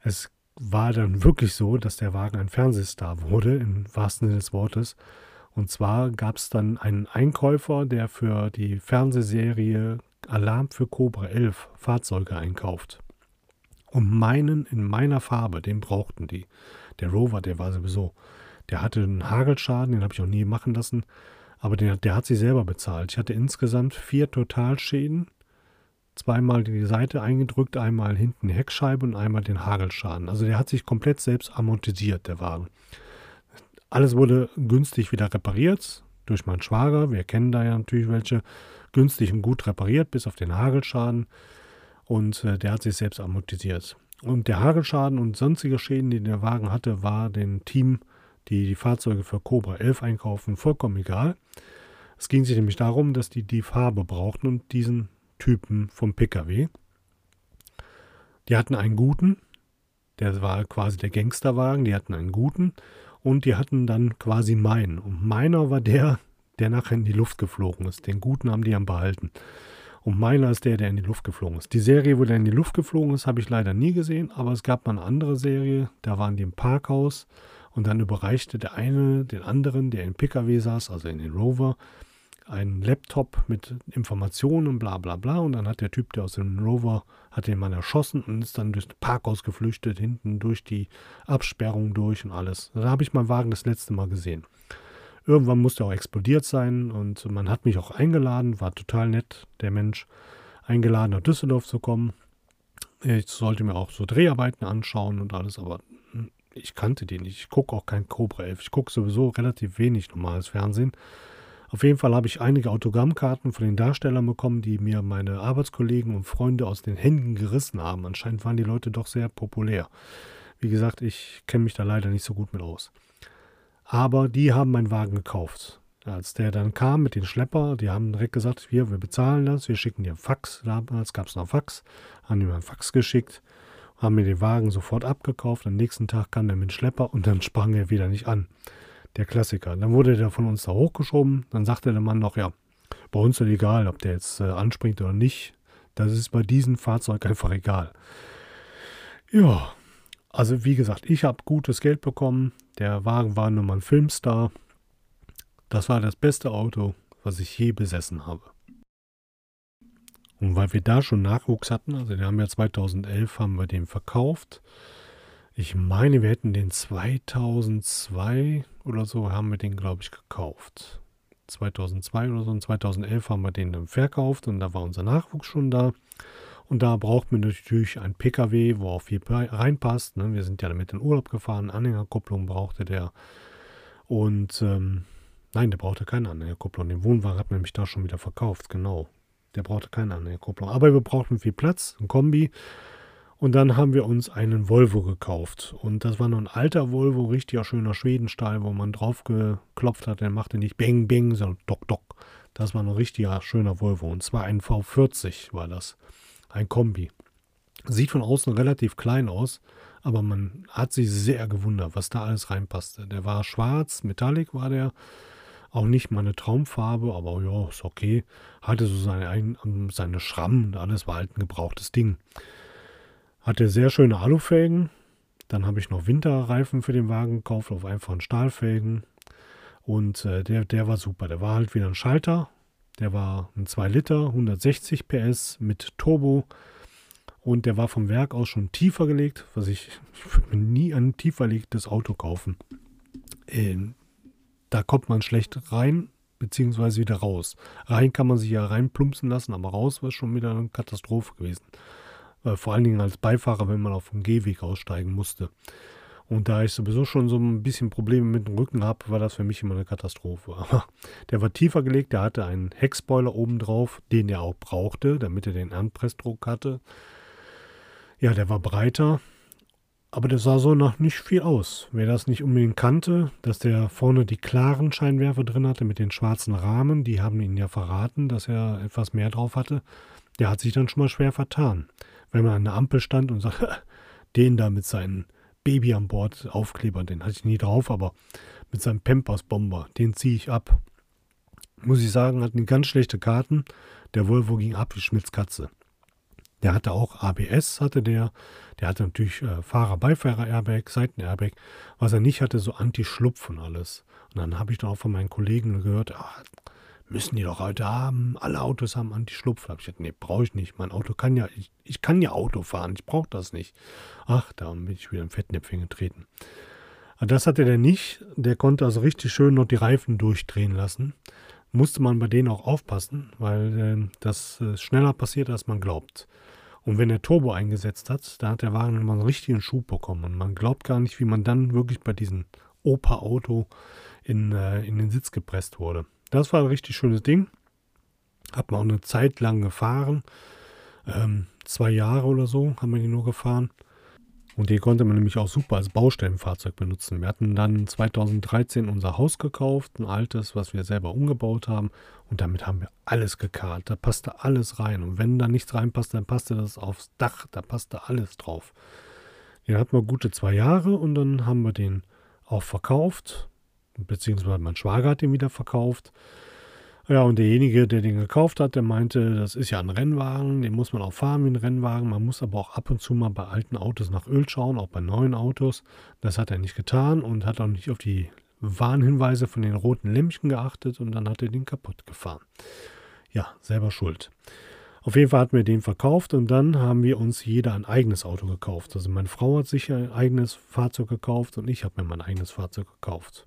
Es war dann wirklich so, dass der Wagen ein Fernsehstar wurde, im wahrsten Sinne des Wortes. Und zwar gab es dann einen Einkäufer, der für die Fernsehserie Alarm für Cobra 11 Fahrzeuge einkauft. Und meinen in meiner Farbe, den brauchten die. Der Rover, der war sowieso, der hatte einen Hagelschaden, den habe ich auch nie machen lassen, aber der, der hat sie selber bezahlt. Ich hatte insgesamt vier Totalschäden, zweimal die Seite eingedrückt, einmal hinten die Heckscheibe und einmal den Hagelschaden. Also der hat sich komplett selbst amortisiert, der Wagen. Alles wurde günstig wieder repariert durch meinen Schwager. Wir kennen da ja natürlich welche günstig und gut repariert, bis auf den Hagelschaden. Und äh, der hat sich selbst amortisiert. Und der Hagelschaden und sonstige Schäden, die der Wagen hatte, war dem Team, die die Fahrzeuge für Cobra 11 einkaufen, vollkommen egal. Es ging sich nämlich darum, dass die die Farbe brauchten und diesen Typen vom Pkw. Die hatten einen guten, der war quasi der Gangsterwagen, die hatten einen guten und die hatten dann quasi meinen. Und meiner war der, der nachher in die Luft geflogen ist. Den guten haben die dann behalten. Und meiner ist der, der in die Luft geflogen ist. Die Serie, wo der in die Luft geflogen ist, habe ich leider nie gesehen, aber es gab mal eine andere Serie, da waren die im Parkhaus und dann überreichte der eine den anderen, der im PKW saß, also in den Rover, einen Laptop mit Informationen, bla bla bla. Und dann hat der Typ, der aus dem Rover, hat den Mann erschossen und ist dann durchs Parkhaus geflüchtet, hinten durch die Absperrung durch und alles. Da habe ich meinen Wagen das letzte Mal gesehen. Irgendwann musste auch explodiert sein und man hat mich auch eingeladen, war total nett, der Mensch, eingeladen nach Düsseldorf zu kommen. Ich sollte mir auch so Dreharbeiten anschauen und alles, aber ich kannte die nicht. Ich gucke auch kein Cobra 11. Ich gucke sowieso relativ wenig normales Fernsehen. Auf jeden Fall habe ich einige Autogrammkarten von den Darstellern bekommen, die mir meine Arbeitskollegen und Freunde aus den Händen gerissen haben. Anscheinend waren die Leute doch sehr populär. Wie gesagt, ich kenne mich da leider nicht so gut mit aus. Aber die haben meinen Wagen gekauft. Als der dann kam mit den Schlepper, die haben direkt gesagt, wir, wir bezahlen das, wir schicken dir Fax. Damals gab es noch Fax, haben mir einen Fax geschickt, haben mir den Wagen sofort abgekauft. Am nächsten Tag kam der mit dem Schlepper und dann sprang er wieder nicht an der Klassiker. Dann wurde der von uns da hochgeschoben. Dann sagte der Mann noch, ja, bei uns ist egal, ob der jetzt äh, anspringt oder nicht. Das ist bei diesem Fahrzeug einfach egal. Ja, also wie gesagt, ich habe gutes Geld bekommen. Der Wagen war nun mal ein Filmstar. Das war das beste Auto, was ich je besessen habe. Und weil wir da schon Nachwuchs hatten, also den haben ja 2011 haben wir den verkauft. Ich meine, wir hätten den 2002 oder so haben wir den, glaube ich, gekauft. 2002 oder so und 2011 haben wir den dann verkauft und da war unser Nachwuchs schon da. Und da braucht man natürlich ein PKW, wo auch viel reinpasst. Ne? Wir sind ja damit in Urlaub gefahren, Anhängerkupplung brauchte der. Und ähm, nein, der brauchte keine Anhängerkupplung. Den Wohnwagen hat man nämlich da schon wieder verkauft, genau. Der brauchte keine Anhängerkupplung. Aber wir brauchten viel Platz, ein Kombi. Und dann haben wir uns einen Volvo gekauft. Und das war noch ein alter Volvo, richtiger schöner Schwedenstahl, wo man drauf geklopft hat. Der machte nicht Bang, Bang, sondern Dock, Dock. Das war ein richtiger schöner Volvo. Und zwar ein V40 war das. Ein Kombi. Sieht von außen relativ klein aus, aber man hat sich sehr gewundert, was da alles reinpasste. Der war schwarz, Metallic war der. Auch nicht meine Traumfarbe, aber ja, ist okay. Hatte so seine, seine Schrammen und alles war halt ein gebrauchtes Ding. Hatte sehr schöne Alufelgen. Dann habe ich noch Winterreifen für den Wagen gekauft auf einfachen Stahlfelgen. Und äh, der, der war super. Der war halt wieder ein Schalter. Der war ein 2 Liter, 160 PS mit Turbo. Und der war vom Werk aus schon tiefer gelegt. Was ich, ich würde mir nie ein tiefer gelegtes Auto kaufen. Äh, da kommt man schlecht rein, beziehungsweise wieder raus. Rein kann man sich ja reinplumpsen lassen, aber raus war schon wieder eine Katastrophe gewesen. Äh, vor allen Dingen als Beifahrer, wenn man auf dem Gehweg aussteigen musste. Und da ich sowieso schon so ein bisschen Probleme mit dem Rücken habe, war das für mich immer eine Katastrophe. Aber der war tiefer gelegt, der hatte einen Heckspoiler oben drauf, den er auch brauchte, damit er den Anpressdruck hatte. Ja, der war breiter, aber der sah so nach nicht viel aus. Wer das nicht unbedingt kannte, dass der vorne die klaren Scheinwerfer drin hatte mit den schwarzen Rahmen, die haben ihn ja verraten, dass er etwas mehr drauf hatte. Der hat sich dann schon mal schwer vertan wenn man an der Ampel stand und sagt, den da mit seinem Baby an Bord Aufkleber, den hatte ich nie drauf, aber mit seinem Pampers-Bomber, den ziehe ich ab. Muss ich sagen, hatten ganz schlechte Karten. Der Volvo ging ab wie Schmitz Katze. Der hatte auch ABS, hatte der. Der hatte natürlich äh, Fahrer-Beifahrer-Airbag, Seiten-Airbag. Was er nicht hatte, so Anti-Schlupf und alles. Und dann habe ich dann auch von meinen Kollegen gehört, ah, müssen die doch heute haben. Alle Autos haben Anti-Schlupf. Da habe ich gesagt, nee, brauche ich nicht. Mein Auto kann ja, ich, ich kann ja Auto fahren, ich brauche das nicht. Ach, da bin ich wieder im Fettnäpfchen getreten. Aber das hatte der nicht. Der konnte also richtig schön noch die Reifen durchdrehen lassen. Musste man bei denen auch aufpassen, weil äh, das äh, schneller passiert, als man glaubt. Und wenn er Turbo eingesetzt hat, da hat der Wagen immer einen richtigen Schub bekommen. Und man glaubt gar nicht, wie man dann wirklich bei diesem Opa-Auto in, äh, in den Sitz gepresst wurde. Das war ein richtig schönes Ding. Hat man auch eine Zeit lang gefahren. Ähm, zwei Jahre oder so haben wir die nur gefahren. Und die konnte man nämlich auch super als Baustellenfahrzeug benutzen. Wir hatten dann 2013 unser Haus gekauft, ein altes, was wir selber umgebaut haben. Und damit haben wir alles gekarrt. Da passte alles rein. Und wenn da nichts reinpasste, dann passte das aufs Dach. Da passte alles drauf. Den hatten wir gute zwei Jahre und dann haben wir den auch verkauft beziehungsweise mein Schwager hat den wieder verkauft. Ja, und derjenige, der den gekauft hat, der meinte, das ist ja ein Rennwagen, den muss man auch fahren wie ein Rennwagen. Man muss aber auch ab und zu mal bei alten Autos nach Öl schauen, auch bei neuen Autos. Das hat er nicht getan und hat auch nicht auf die Warnhinweise von den roten Lämpchen geachtet und dann hat er den kaputt gefahren. Ja, selber schuld. Auf jeden Fall hatten wir den verkauft und dann haben wir uns jeder ein eigenes Auto gekauft. Also meine Frau hat sich ein eigenes Fahrzeug gekauft und ich habe mir mein eigenes Fahrzeug gekauft.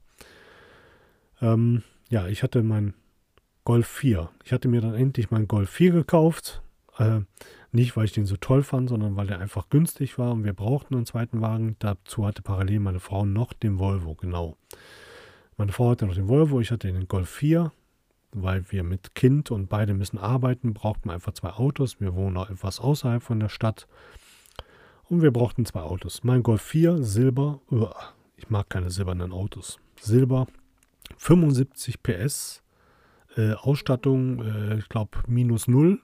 Ähm, ja, ich hatte mein Golf 4. Ich hatte mir dann endlich mein Golf 4 gekauft. Äh, nicht, weil ich den so toll fand, sondern weil der einfach günstig war und wir brauchten einen zweiten Wagen. Dazu hatte parallel meine Frau noch den Volvo, genau. Meine Frau hatte noch den Volvo, ich hatte den Golf 4, weil wir mit Kind und beide müssen arbeiten, brauchten wir einfach zwei Autos. Wir wohnen auch etwas außerhalb von der Stadt und wir brauchten zwei Autos. Mein Golf 4, Silber, ich mag keine silbernen Autos. Silber, 75 PS. Äh, Ausstattung, äh, ich glaube, minus null.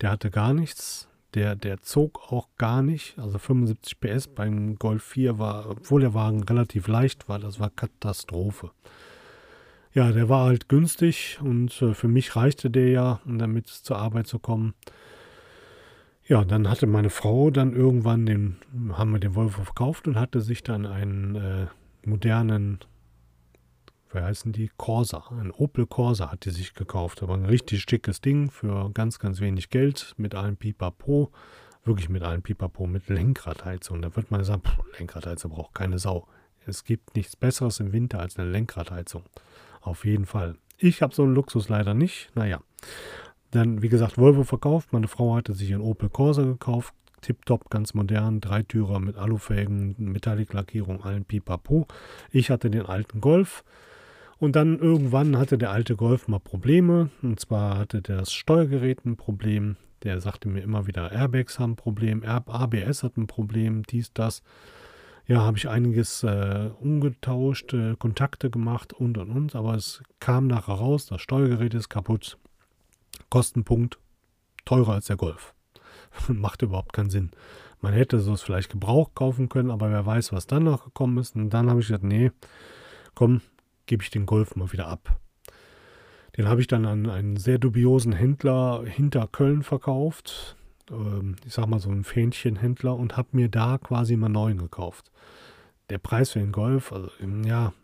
Der hatte gar nichts. Der, der zog auch gar nicht. Also 75 PS beim Golf 4 war, obwohl der Wagen relativ leicht war, das war Katastrophe. Ja, der war halt günstig und äh, für mich reichte der ja, um damit zur Arbeit zu kommen. Ja, dann hatte meine Frau dann irgendwann den, haben wir den Volvo verkauft und hatte sich dann einen äh, modernen wie heißen die? Corsa. Ein Opel Corsa hat die sich gekauft. Aber ein richtig schickes Ding für ganz, ganz wenig Geld mit einem Pipapo. Wirklich mit einem Pipapo, mit Lenkradheizung. Da wird man sagen, pff, Lenkradheizung braucht keine Sau. Es gibt nichts Besseres im Winter als eine Lenkradheizung. Auf jeden Fall. Ich habe so einen Luxus leider nicht. Naja. Dann, wie gesagt, Volvo verkauft. Meine Frau hatte sich einen Opel Corsa gekauft. Tipptopp, ganz modern. Dreitürer mit Alufelgen, Metallic-Lackierung, allen Pipapo. Ich hatte den alten Golf. Und dann irgendwann hatte der alte Golf mal Probleme. Und zwar hatte das Steuergerät ein Problem. Der sagte mir immer wieder, Airbags haben ein Problem, ABS hat ein Problem, dies, das. Ja, habe ich einiges äh, umgetauscht, äh, Kontakte gemacht und und und. Aber es kam nachher raus, das Steuergerät ist kaputt. Kostenpunkt teurer als der Golf. Macht überhaupt keinen Sinn. Man hätte so es vielleicht gebraucht kaufen können, aber wer weiß, was dann noch gekommen ist. Und dann habe ich gesagt, nee, komm, gebe ich den Golf mal wieder ab. Den habe ich dann an einen sehr dubiosen Händler hinter Köln verkauft. Ähm, ich sag mal so einen Fähnchenhändler und habe mir da quasi mal neuen gekauft. Der Preis für den Golf, also ja,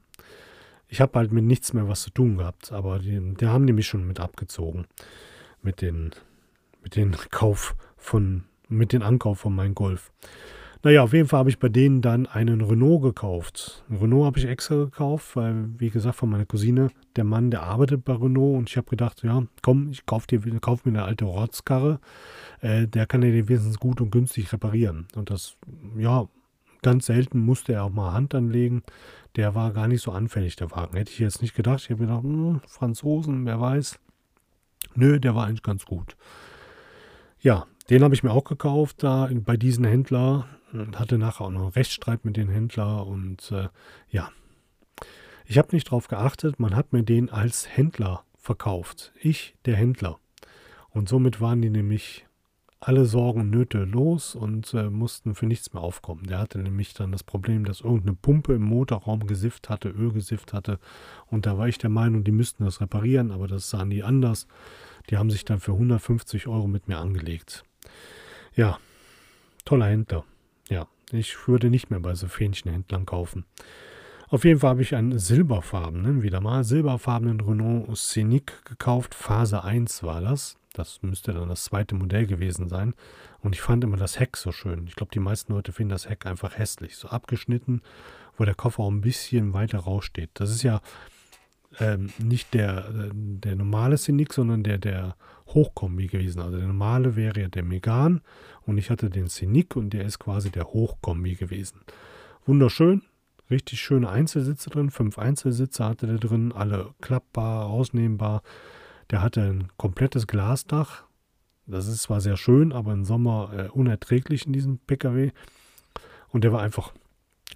ich habe halt mit nichts mehr was zu tun gehabt, aber die haben die mich schon mit abgezogen. Mit den, mit den Kauf von, mit dem Ankauf von meinem Golf. Naja, auf jeden Fall habe ich bei denen dann einen Renault gekauft. Ein Renault habe ich extra gekauft, weil, wie gesagt, von meiner Cousine, der Mann, der arbeitet bei Renault und ich habe gedacht, ja, komm, ich kaufe kauf mir eine alte Rotzkarre. Äh, der kann ja den wenigstens gut und günstig reparieren. Und das, ja, ganz selten musste er auch mal Hand anlegen. Der war gar nicht so anfällig, der Wagen. Hätte ich jetzt nicht gedacht. Ich habe gedacht, hm, Franzosen, wer weiß. Nö, der war eigentlich ganz gut. Ja, den habe ich mir auch gekauft da bei diesen Händler und hatte nachher auch noch einen Rechtsstreit mit den Händler und äh, ja, ich habe nicht darauf geachtet, man hat mir den als Händler verkauft. Ich, der Händler. Und somit waren die nämlich alle Sorgen und Nöte los und äh, mussten für nichts mehr aufkommen. Der hatte nämlich dann das Problem, dass irgendeine Pumpe im Motorraum gesifft hatte, Öl gesifft hatte. Und da war ich der Meinung, die müssten das reparieren, aber das sahen die anders. Die haben sich dann für 150 Euro mit mir angelegt. Ja, toller Händler. Ja, ich würde nicht mehr bei so Fähnchenhändlern kaufen. Auf jeden Fall habe ich einen silberfarbenen, wieder mal silberfarbenen Renault Scenic gekauft. Phase 1 war das. Das müsste dann das zweite Modell gewesen sein. Und ich fand immer das Heck so schön. Ich glaube, die meisten Leute finden das Heck einfach hässlich. So abgeschnitten, wo der Koffer auch ein bisschen weiter raussteht. Das ist ja ähm, nicht der, äh, der normale Scenic, sondern der, der Hochkombi gewesen. Also der normale wäre ja der Megan und ich hatte den Scenic und der ist quasi der Hochkombi gewesen. Wunderschön, richtig schöne Einzelsitze drin, fünf Einzelsitze hatte der drin, alle klappbar, rausnehmbar. Der hatte ein komplettes Glasdach. Das ist zwar sehr schön, aber im Sommer äh, unerträglich in diesem PKW. Und der war einfach,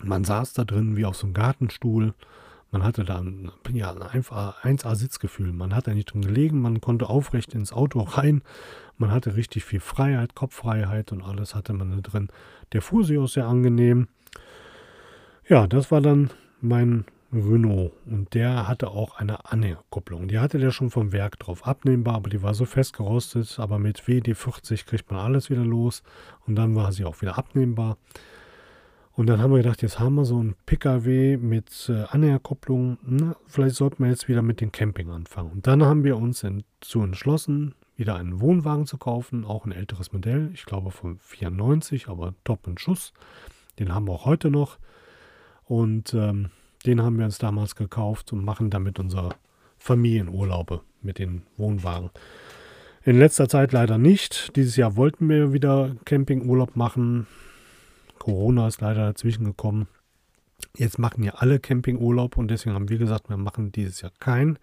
man saß da drin wie auf so einem Gartenstuhl man hatte da ein, ja, ein 1A-Sitzgefühl. Man hat da nicht drin gelegen, man konnte aufrecht ins Auto rein. Man hatte richtig viel Freiheit, Kopffreiheit und alles hatte man da drin. Der sich auch sehr angenehm. Ja, das war dann mein Renault und der hatte auch eine Anhängerkupplung. Die hatte der schon vom Werk drauf abnehmbar, aber die war so festgerostet. Aber mit WD40 kriegt man alles wieder los und dann war sie auch wieder abnehmbar. Und dann haben wir gedacht, jetzt haben wir so einen Pkw mit äh, Anhängerkupplung. Na, vielleicht sollten wir jetzt wieder mit dem Camping anfangen. Und dann haben wir uns dazu entschlossen, wieder einen Wohnwagen zu kaufen, auch ein älteres Modell, ich glaube von 94, aber top in Schuss. Den haben wir auch heute noch. Und ähm, den haben wir uns damals gekauft und machen damit unsere Familienurlaube mit den Wohnwagen. In letzter Zeit leider nicht. Dieses Jahr wollten wir wieder Campingurlaub machen. Corona ist leider dazwischen gekommen. Jetzt machen ja alle Campingurlaub und deswegen haben wir gesagt, wir machen dieses Jahr keinen,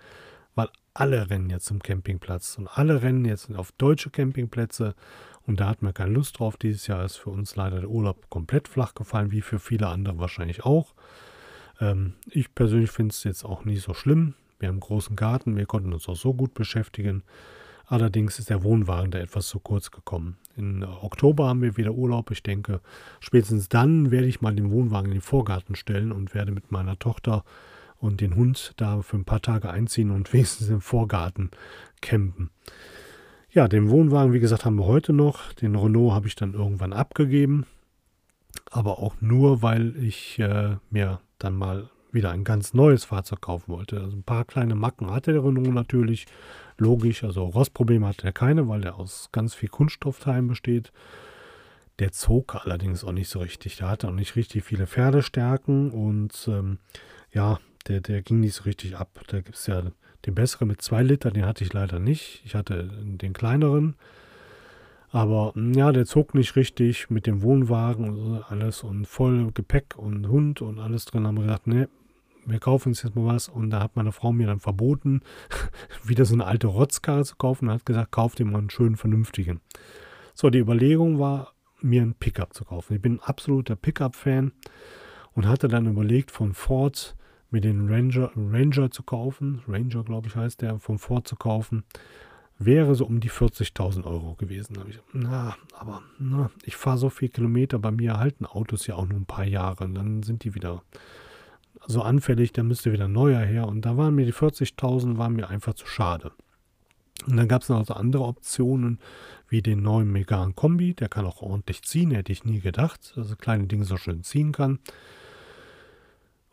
weil alle rennen jetzt zum Campingplatz und alle rennen jetzt auf deutsche Campingplätze und da hat man keine Lust drauf. Dieses Jahr ist für uns leider der Urlaub komplett flach gefallen, wie für viele andere wahrscheinlich auch. Ähm, ich persönlich finde es jetzt auch nicht so schlimm. Wir haben einen großen Garten, wir konnten uns auch so gut beschäftigen. Allerdings ist der Wohnwagen da etwas zu kurz gekommen. In Oktober haben wir wieder Urlaub. Ich denke, spätestens dann werde ich mal den Wohnwagen in den Vorgarten stellen und werde mit meiner Tochter und den Hund da für ein paar Tage einziehen und wenigstens im Vorgarten campen. Ja, den Wohnwagen, wie gesagt, haben wir heute noch. Den Renault habe ich dann irgendwann abgegeben. Aber auch nur, weil ich äh, mir dann mal wieder ein ganz neues Fahrzeug kaufen wollte. Also ein paar kleine Macken hatte der Renault natürlich, logisch. Also Rostprobleme hatte er keine, weil er aus ganz viel Kunststoffteilen besteht. Der zog allerdings auch nicht so richtig. Der hatte auch nicht richtig viele Pferdestärken und ähm, ja, der, der ging nicht so richtig ab. Da gibt es ja den besseren mit 2 Liter, den hatte ich leider nicht. Ich hatte den kleineren. Aber hm, ja, der zog nicht richtig mit dem Wohnwagen und alles und voll Gepäck und Hund und alles drin. Haben wir gesagt, ne, wir kaufen uns jetzt mal was. Und da hat meine Frau mir dann verboten, wieder so eine alte Rotzkarre zu kaufen und hat gesagt, kauf dir mal einen schönen, vernünftigen. So, die Überlegung war, mir einen Pickup zu kaufen. Ich bin ein absoluter Pickup-Fan und hatte dann überlegt, von Ford mir den Ranger, Ranger zu kaufen. Ranger, glaube ich, heißt der, von Ford zu kaufen. Wäre so um die 40.000 Euro gewesen. Da ich, na, aber na, ich fahre so viele Kilometer. Bei mir halten Autos ja auch nur ein paar Jahre. Und dann sind die wieder so anfällig, dann müsste wieder neuer her. Und da waren mir die 40.000 waren mir einfach zu schade. Und dann gab es noch so andere Optionen, wie den neuen Megan Kombi. Der kann auch ordentlich ziehen, hätte ich nie gedacht, dass er kleine Dinge so schön ziehen kann.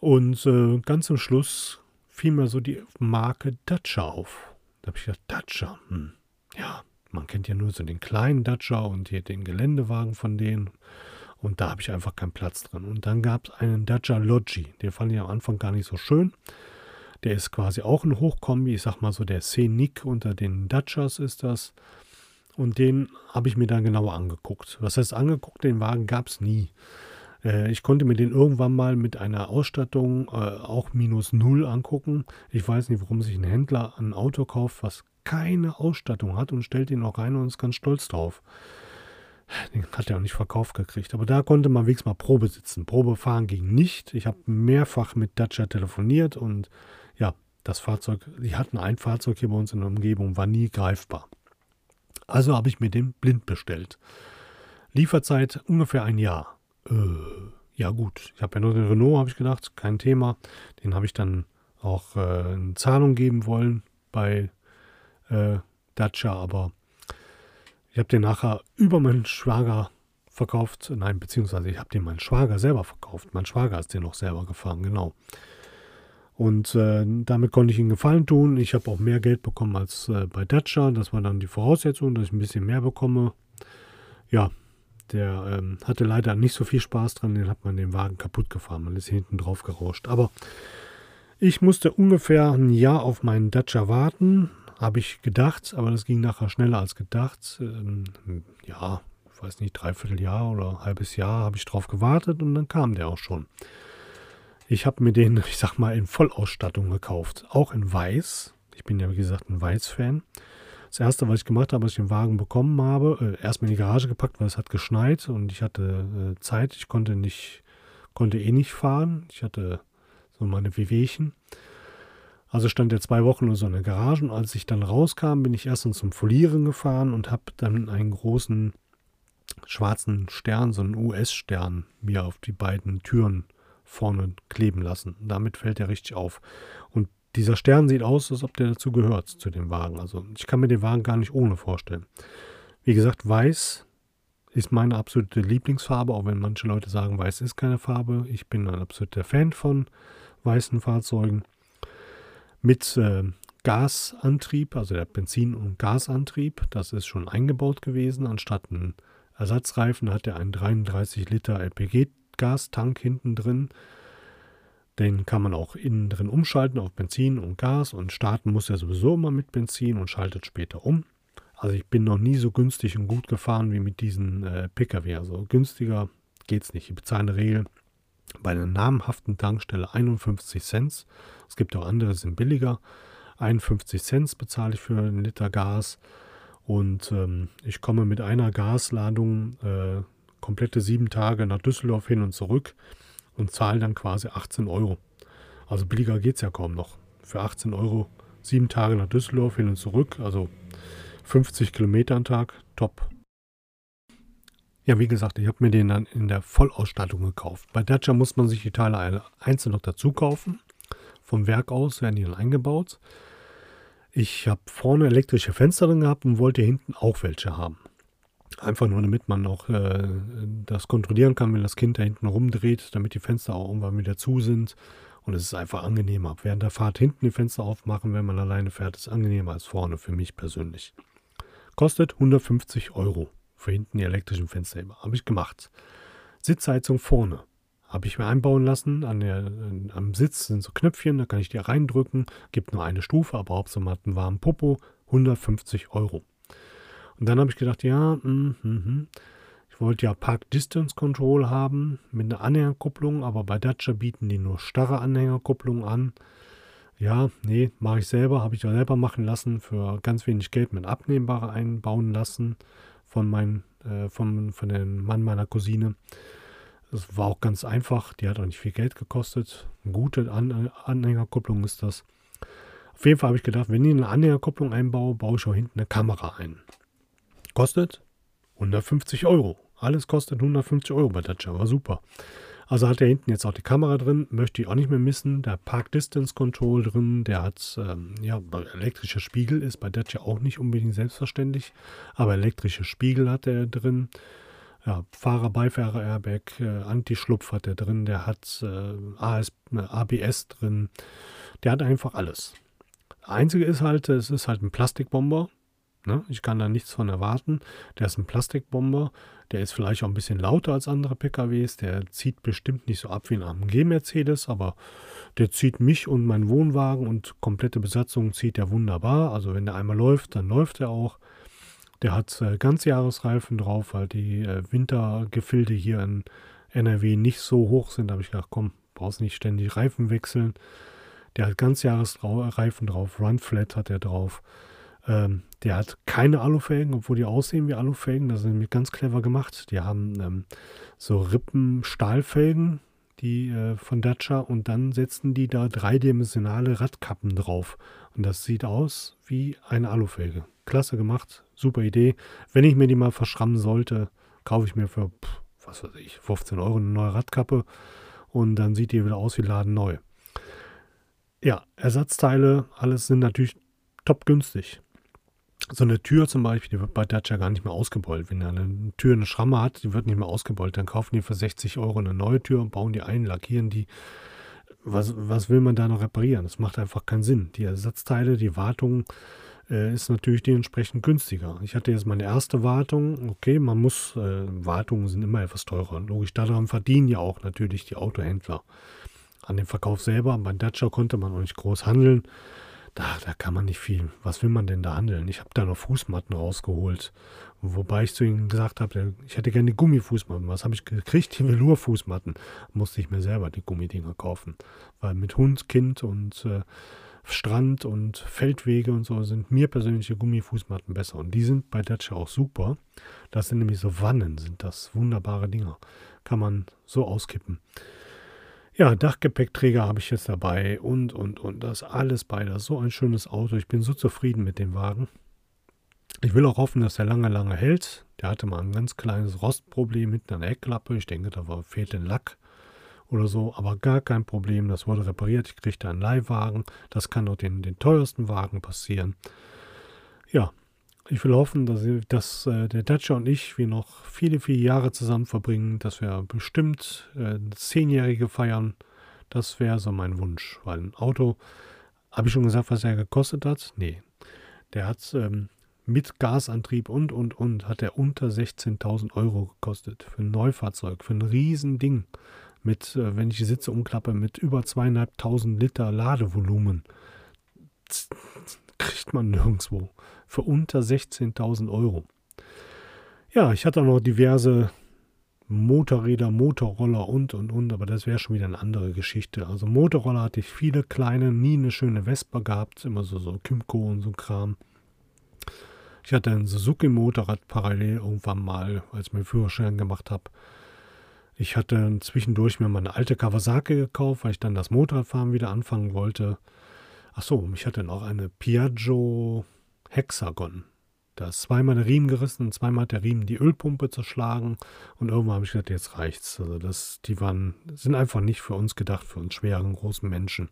Und äh, ganz zum Schluss fiel mir so die Marke Dacia auf. Da habe ich gedacht, Dacia, hm, ja, man kennt ja nur so den kleinen Dacia und hier den Geländewagen von denen. Und da habe ich einfach keinen Platz drin. Und dann gab es einen Dacia Logi. Den fand ich am Anfang gar nicht so schön. Der ist quasi auch ein Hochkombi. Ich sag mal so, der Scenic unter den Dacias ist das. Und den habe ich mir dann genauer angeguckt. Was heißt angeguckt? Den Wagen gab es nie. Äh, ich konnte mir den irgendwann mal mit einer Ausstattung äh, auch minus null angucken. Ich weiß nicht, warum sich ein Händler ein Auto kauft, was keine Ausstattung hat und stellt ihn auch rein und ist ganz stolz drauf. Den hat er auch nicht verkauft gekriegt. Aber da konnte man wenigstens mal Probe sitzen. Probe fahren ging nicht. Ich habe mehrfach mit Dacia telefoniert und ja, das Fahrzeug, die hatten ein Fahrzeug hier bei uns in der Umgebung, war nie greifbar. Also habe ich mir den blind bestellt. Lieferzeit ungefähr ein Jahr. Äh, ja gut, ich habe ja nur den Renault, habe ich gedacht, kein Thema. Den habe ich dann auch äh, eine Zahlung geben wollen bei äh, Dacia, aber ich habe den nachher über meinen Schwager verkauft. Nein, beziehungsweise ich habe den meinen Schwager selber verkauft. Mein Schwager ist den noch selber gefahren, genau. Und äh, damit konnte ich ihm Gefallen tun. Ich habe auch mehr Geld bekommen als äh, bei Dacia. Das war dann die Voraussetzung, dass ich ein bisschen mehr bekomme. Ja, der ähm, hatte leider nicht so viel Spaß dran. Den hat man den Wagen kaputt gefahren. Man ist hinten drauf gerauscht. Aber ich musste ungefähr ein Jahr auf meinen Dacia warten habe ich gedacht, aber das ging nachher schneller als gedacht. Ähm, ja, ich weiß nicht, dreiviertel Jahr oder halbes Jahr habe ich drauf gewartet und dann kam der auch schon. Ich habe mir den, ich sag mal, in Vollausstattung gekauft. Auch in Weiß. Ich bin ja, wie gesagt, ein Weiß-Fan. Das erste, was ich gemacht habe, als ich den Wagen bekommen habe, äh, erstmal in die Garage gepackt, weil es hat geschneit und ich hatte äh, Zeit. Ich konnte nicht, konnte eh nicht fahren. Ich hatte so meine Wehwehchen. Also stand er zwei Wochen oder so in der Garage und als ich dann rauskam, bin ich erstens zum Folieren gefahren und habe dann einen großen schwarzen Stern, so einen US-Stern, mir auf die beiden Türen vorne kleben lassen. Damit fällt er richtig auf. Und dieser Stern sieht aus, als ob der dazu gehört, zu dem Wagen. Also ich kann mir den Wagen gar nicht ohne vorstellen. Wie gesagt, weiß ist meine absolute Lieblingsfarbe, auch wenn manche Leute sagen, weiß ist keine Farbe. Ich bin ein absoluter Fan von weißen Fahrzeugen mit äh, Gasantrieb, also der Benzin- und Gasantrieb. Das ist schon eingebaut gewesen. Anstatt einen Ersatzreifen hat er einen 33 Liter LPG-Gastank hinten drin. Den kann man auch innen drin umschalten auf Benzin und Gas und starten muss er sowieso immer mit Benzin und schaltet später um. Also ich bin noch nie so günstig und gut gefahren wie mit diesen äh, Pkw. Also günstiger geht es nicht. Ich bezahle in der Regel bei einer namhaften Tankstelle 51 Cent. Es gibt auch andere, die sind billiger. 51 Cent bezahle ich für einen Liter Gas. Und ähm, ich komme mit einer Gasladung äh, komplette sieben Tage nach Düsseldorf hin und zurück und zahle dann quasi 18 Euro. Also billiger geht es ja kaum noch. Für 18 Euro sieben Tage nach Düsseldorf hin und zurück, also 50 Kilometer am Tag, top. Ja, wie gesagt, ich habe mir den dann in der Vollausstattung gekauft. Bei Dacia muss man sich die Teile einzeln noch dazu kaufen. Vom Werk aus werden die dann eingebaut. Ich habe vorne elektrische Fenster drin gehabt und wollte hinten auch welche haben. Einfach nur, damit man auch äh, das kontrollieren kann, wenn das Kind da hinten rumdreht, damit die Fenster auch irgendwann wieder zu sind Und es ist einfach angenehmer. Während der Fahrt hinten die Fenster aufmachen, wenn man alleine fährt, ist angenehmer als vorne für mich persönlich. Kostet 150 Euro für hinten die elektrischen Fensterheber. Habe ich gemacht. Sitzheizung vorne. Habe ich mir einbauen lassen. An der, am Sitz sind so Knöpfchen, da kann ich die reindrücken. Gibt nur eine Stufe, aber Hauptsache man hat einen warmen Popo. 150 Euro. Und dann habe ich gedacht, ja, mm, mm, mm. ich wollte ja Park Distance Control haben mit einer Anhängerkupplung, aber bei Dacia bieten die nur starre Anhängerkupplung an. Ja, nee, mache ich selber, habe ich ja selber machen lassen, für ganz wenig Geld mit abnehmbare einbauen lassen von, mein, äh, von, von dem Mann meiner Cousine. Das war auch ganz einfach, die hat auch nicht viel Geld gekostet. Eine gute An Anhängerkupplung ist das. Auf jeden Fall habe ich gedacht, wenn ich eine Anhängerkupplung einbaue, baue ich auch hinten eine Kamera ein. Kostet 150 Euro. Alles kostet 150 Euro bei Dacia, war super. Also hat er hinten jetzt auch die Kamera drin, möchte ich auch nicht mehr missen. Der Park Distance Control drin, der hat, ähm, ja, elektrischer Spiegel ist bei Dacia auch nicht unbedingt selbstverständlich, aber elektrische Spiegel hat er drin. Ja, Fahrer-Beifahrer-Airbag, äh, Anti-Schlupf hat er drin, der hat äh, AS, äh, ABS drin, der hat einfach alles. Einzige ist halt, es ist halt ein Plastikbomber. Ne? Ich kann da nichts von erwarten. Der ist ein Plastikbomber. Der ist vielleicht auch ein bisschen lauter als andere PKWs. Der zieht bestimmt nicht so ab wie ein AMG Mercedes, aber der zieht mich und meinen Wohnwagen und komplette Besatzung zieht er wunderbar. Also wenn der einmal läuft, dann läuft er auch. Der hat äh, Ganzjahresreifen drauf, weil die äh, Wintergefilde hier in NRW nicht so hoch sind. Da habe ich gedacht, komm, brauchst nicht ständig Reifen wechseln. Der hat Ganzjahresreifen drauf, Runflat hat er drauf. Ähm, der hat keine Alufelgen, obwohl die aussehen wie Alufelgen. Das nämlich ganz clever gemacht. Die haben ähm, so Rippen-Stahlfelgen, die äh, von Dacia, und dann setzen die da dreidimensionale Radkappen drauf. Und das sieht aus wie eine Alufelge. Klasse gemacht, super Idee. Wenn ich mir die mal verschrammen sollte, kaufe ich mir für, pff, was weiß ich, 15 Euro eine neue Radkappe und dann sieht die wieder aus wie Laden neu. Ja, Ersatzteile, alles sind natürlich top günstig. So eine Tür zum Beispiel, die wird bei Dacia gar nicht mehr ausgebeult. Wenn eine Tür eine Schramme hat, die wird nicht mehr ausgebeult. Dann kaufen die für 60 Euro eine neue Tür und bauen die ein, lackieren die. Was, was will man da noch reparieren? Das macht einfach keinen Sinn. Die Ersatzteile, die Wartung äh, ist natürlich dementsprechend günstiger. Ich hatte jetzt meine erste Wartung. Okay, man muss, äh, Wartungen sind immer etwas teurer. Logisch, daran verdienen ja auch natürlich die Autohändler an dem Verkauf selber. Bei Dacia konnte man auch nicht groß handeln. Da, da kann man nicht viel. Was will man denn da handeln? Ich habe da noch Fußmatten rausgeholt. Wobei ich zu ihm gesagt habe, ich hätte gerne Gummifußmatten. Was habe ich gekriegt? Die Velour-Fußmatten. Musste ich mir selber die Gummidinger kaufen. Weil mit Hund, Kind und äh, Strand und Feldwege und so sind mir persönliche Gummifußmatten besser. Und die sind bei Dacia auch super. Das sind nämlich so Wannen, sind das wunderbare Dinger. Kann man so auskippen. Ja, Dachgepäckträger habe ich jetzt dabei und, und, und. Das alles bei. Das ist so ein schönes Auto. Ich bin so zufrieden mit dem Wagen. Ich will auch hoffen, dass er lange, lange hält. Der hatte mal ein ganz kleines Rostproblem hinten an der Heckklappe. Ich denke, da war, fehlt ein Lack oder so. Aber gar kein Problem. Das wurde repariert. Ich kriegte einen Leihwagen. Das kann auch den, den teuersten Wagen passieren. Ja, ich will hoffen, dass, dass äh, der Dacia und ich wir noch viele, viele Jahre zusammen verbringen, dass wir bestimmt äh, Zehnjährige feiern. Das wäre so mein Wunsch, weil ein Auto, habe ich schon gesagt, was er gekostet hat? Nee, der hat ähm, mit Gasantrieb und, und, und, hat er unter 16.000 Euro gekostet für ein Neufahrzeug, für ein Riesending. Mit, äh, wenn ich die Sitze umklappe, mit über zweieinhalbtausend Liter Ladevolumen. Das kriegt man nirgendwo für unter 16.000 Euro. Ja, ich hatte auch noch diverse Motorräder, Motorroller und und und, aber das wäre schon wieder eine andere Geschichte. Also Motorroller hatte ich viele kleine, nie eine schöne Vespa gehabt, immer so, so Kymco und so Kram. Ich hatte ein Suzuki-Motorrad parallel irgendwann mal, als ich meinen Führerschein gemacht habe. Ich hatte zwischendurch mir mal eine alte Kawasaki gekauft, weil ich dann das Motorradfahren wieder anfangen wollte. Ach so, ich hatte noch eine Piaggio Hexagon. Da ist zweimal der Riemen gerissen und zweimal hat der Riemen die Ölpumpe zerschlagen. Und irgendwann habe ich gedacht, jetzt reicht's. Also das, die waren, sind einfach nicht für uns gedacht, für uns schweren, großen Menschen.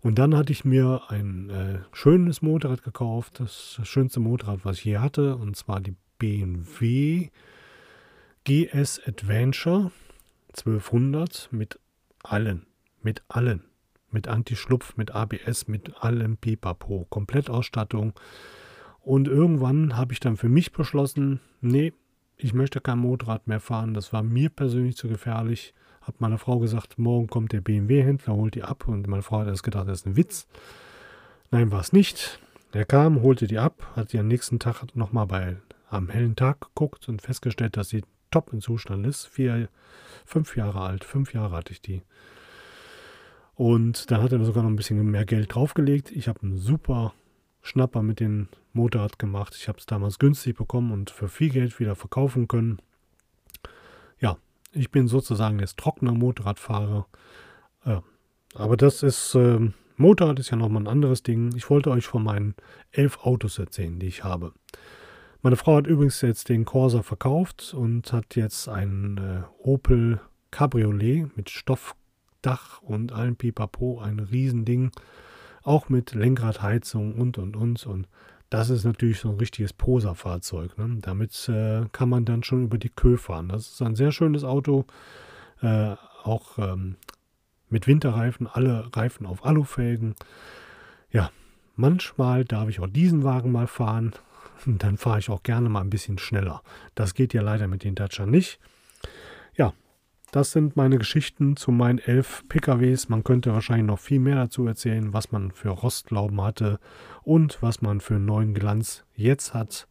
Und dann hatte ich mir ein äh, schönes Motorrad gekauft, das schönste Motorrad, was ich je hatte, und zwar die BMW GS Adventure 1200 mit allen Mit allen. Mit Anti-Schlupf, mit ABS, mit allem Pipapo. Komplettausstattung. Und irgendwann habe ich dann für mich beschlossen, nee, ich möchte kein Motorrad mehr fahren. Das war mir persönlich zu gefährlich. Hat meine Frau gesagt, morgen kommt der BMW-Händler, holt die ab. Und meine Frau hat erst gedacht, das ist ein Witz. Nein, war es nicht. Der kam, holte die ab, hat sie am nächsten Tag nochmal bei am hellen Tag geguckt und festgestellt, dass sie top im Zustand ist. Vier, fünf Jahre alt, fünf Jahre hatte ich die. Und dann hat er sogar noch ein bisschen mehr Geld draufgelegt. Ich habe einen super Schnapper mit dem Motorrad gemacht. Ich habe es damals günstig bekommen und für viel Geld wieder verkaufen können. Ja, ich bin sozusagen jetzt trockener Motorradfahrer. Äh, aber das ist, äh, Motorrad ist ja nochmal ein anderes Ding. Ich wollte euch von meinen elf Autos erzählen, die ich habe. Meine Frau hat übrigens jetzt den Corsa verkauft und hat jetzt einen äh, Opel Cabriolet mit Stoffdach und allem Pipapo, ein Riesending, auch mit Lenkradheizung und und und und das ist natürlich so ein richtiges Poserfahrzeug. Ne? Damit äh, kann man dann schon über die Kö fahren. Das ist ein sehr schönes Auto, äh, auch ähm, mit Winterreifen, alle Reifen auf Alufelgen. Ja, manchmal darf ich auch diesen Wagen mal fahren. Dann fahre ich auch gerne mal ein bisschen schneller. Das geht ja leider mit den Dacia nicht. Das sind meine Geschichten zu meinen elf PKWs. Man könnte wahrscheinlich noch viel mehr dazu erzählen, was man für Rostglauben hatte und was man für neuen Glanz jetzt hat.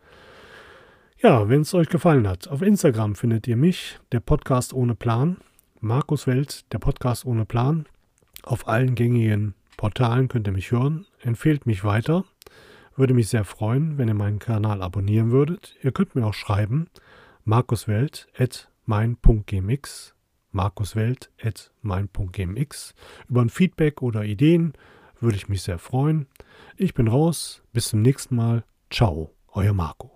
Ja, wenn es euch gefallen hat, auf Instagram findet ihr mich, der Podcast ohne Plan. Markus Welt, der Podcast ohne Plan. Auf allen gängigen Portalen könnt ihr mich hören. Empfehlt mich weiter. Würde mich sehr freuen, wenn ihr meinen Kanal abonnieren würdet. Ihr könnt mir auch schreiben, markuswelt.mein.gmx, markuswelt.mein.gmx. Über ein Feedback oder Ideen würde ich mich sehr freuen. Ich bin raus. Bis zum nächsten Mal. Ciao, euer Marco.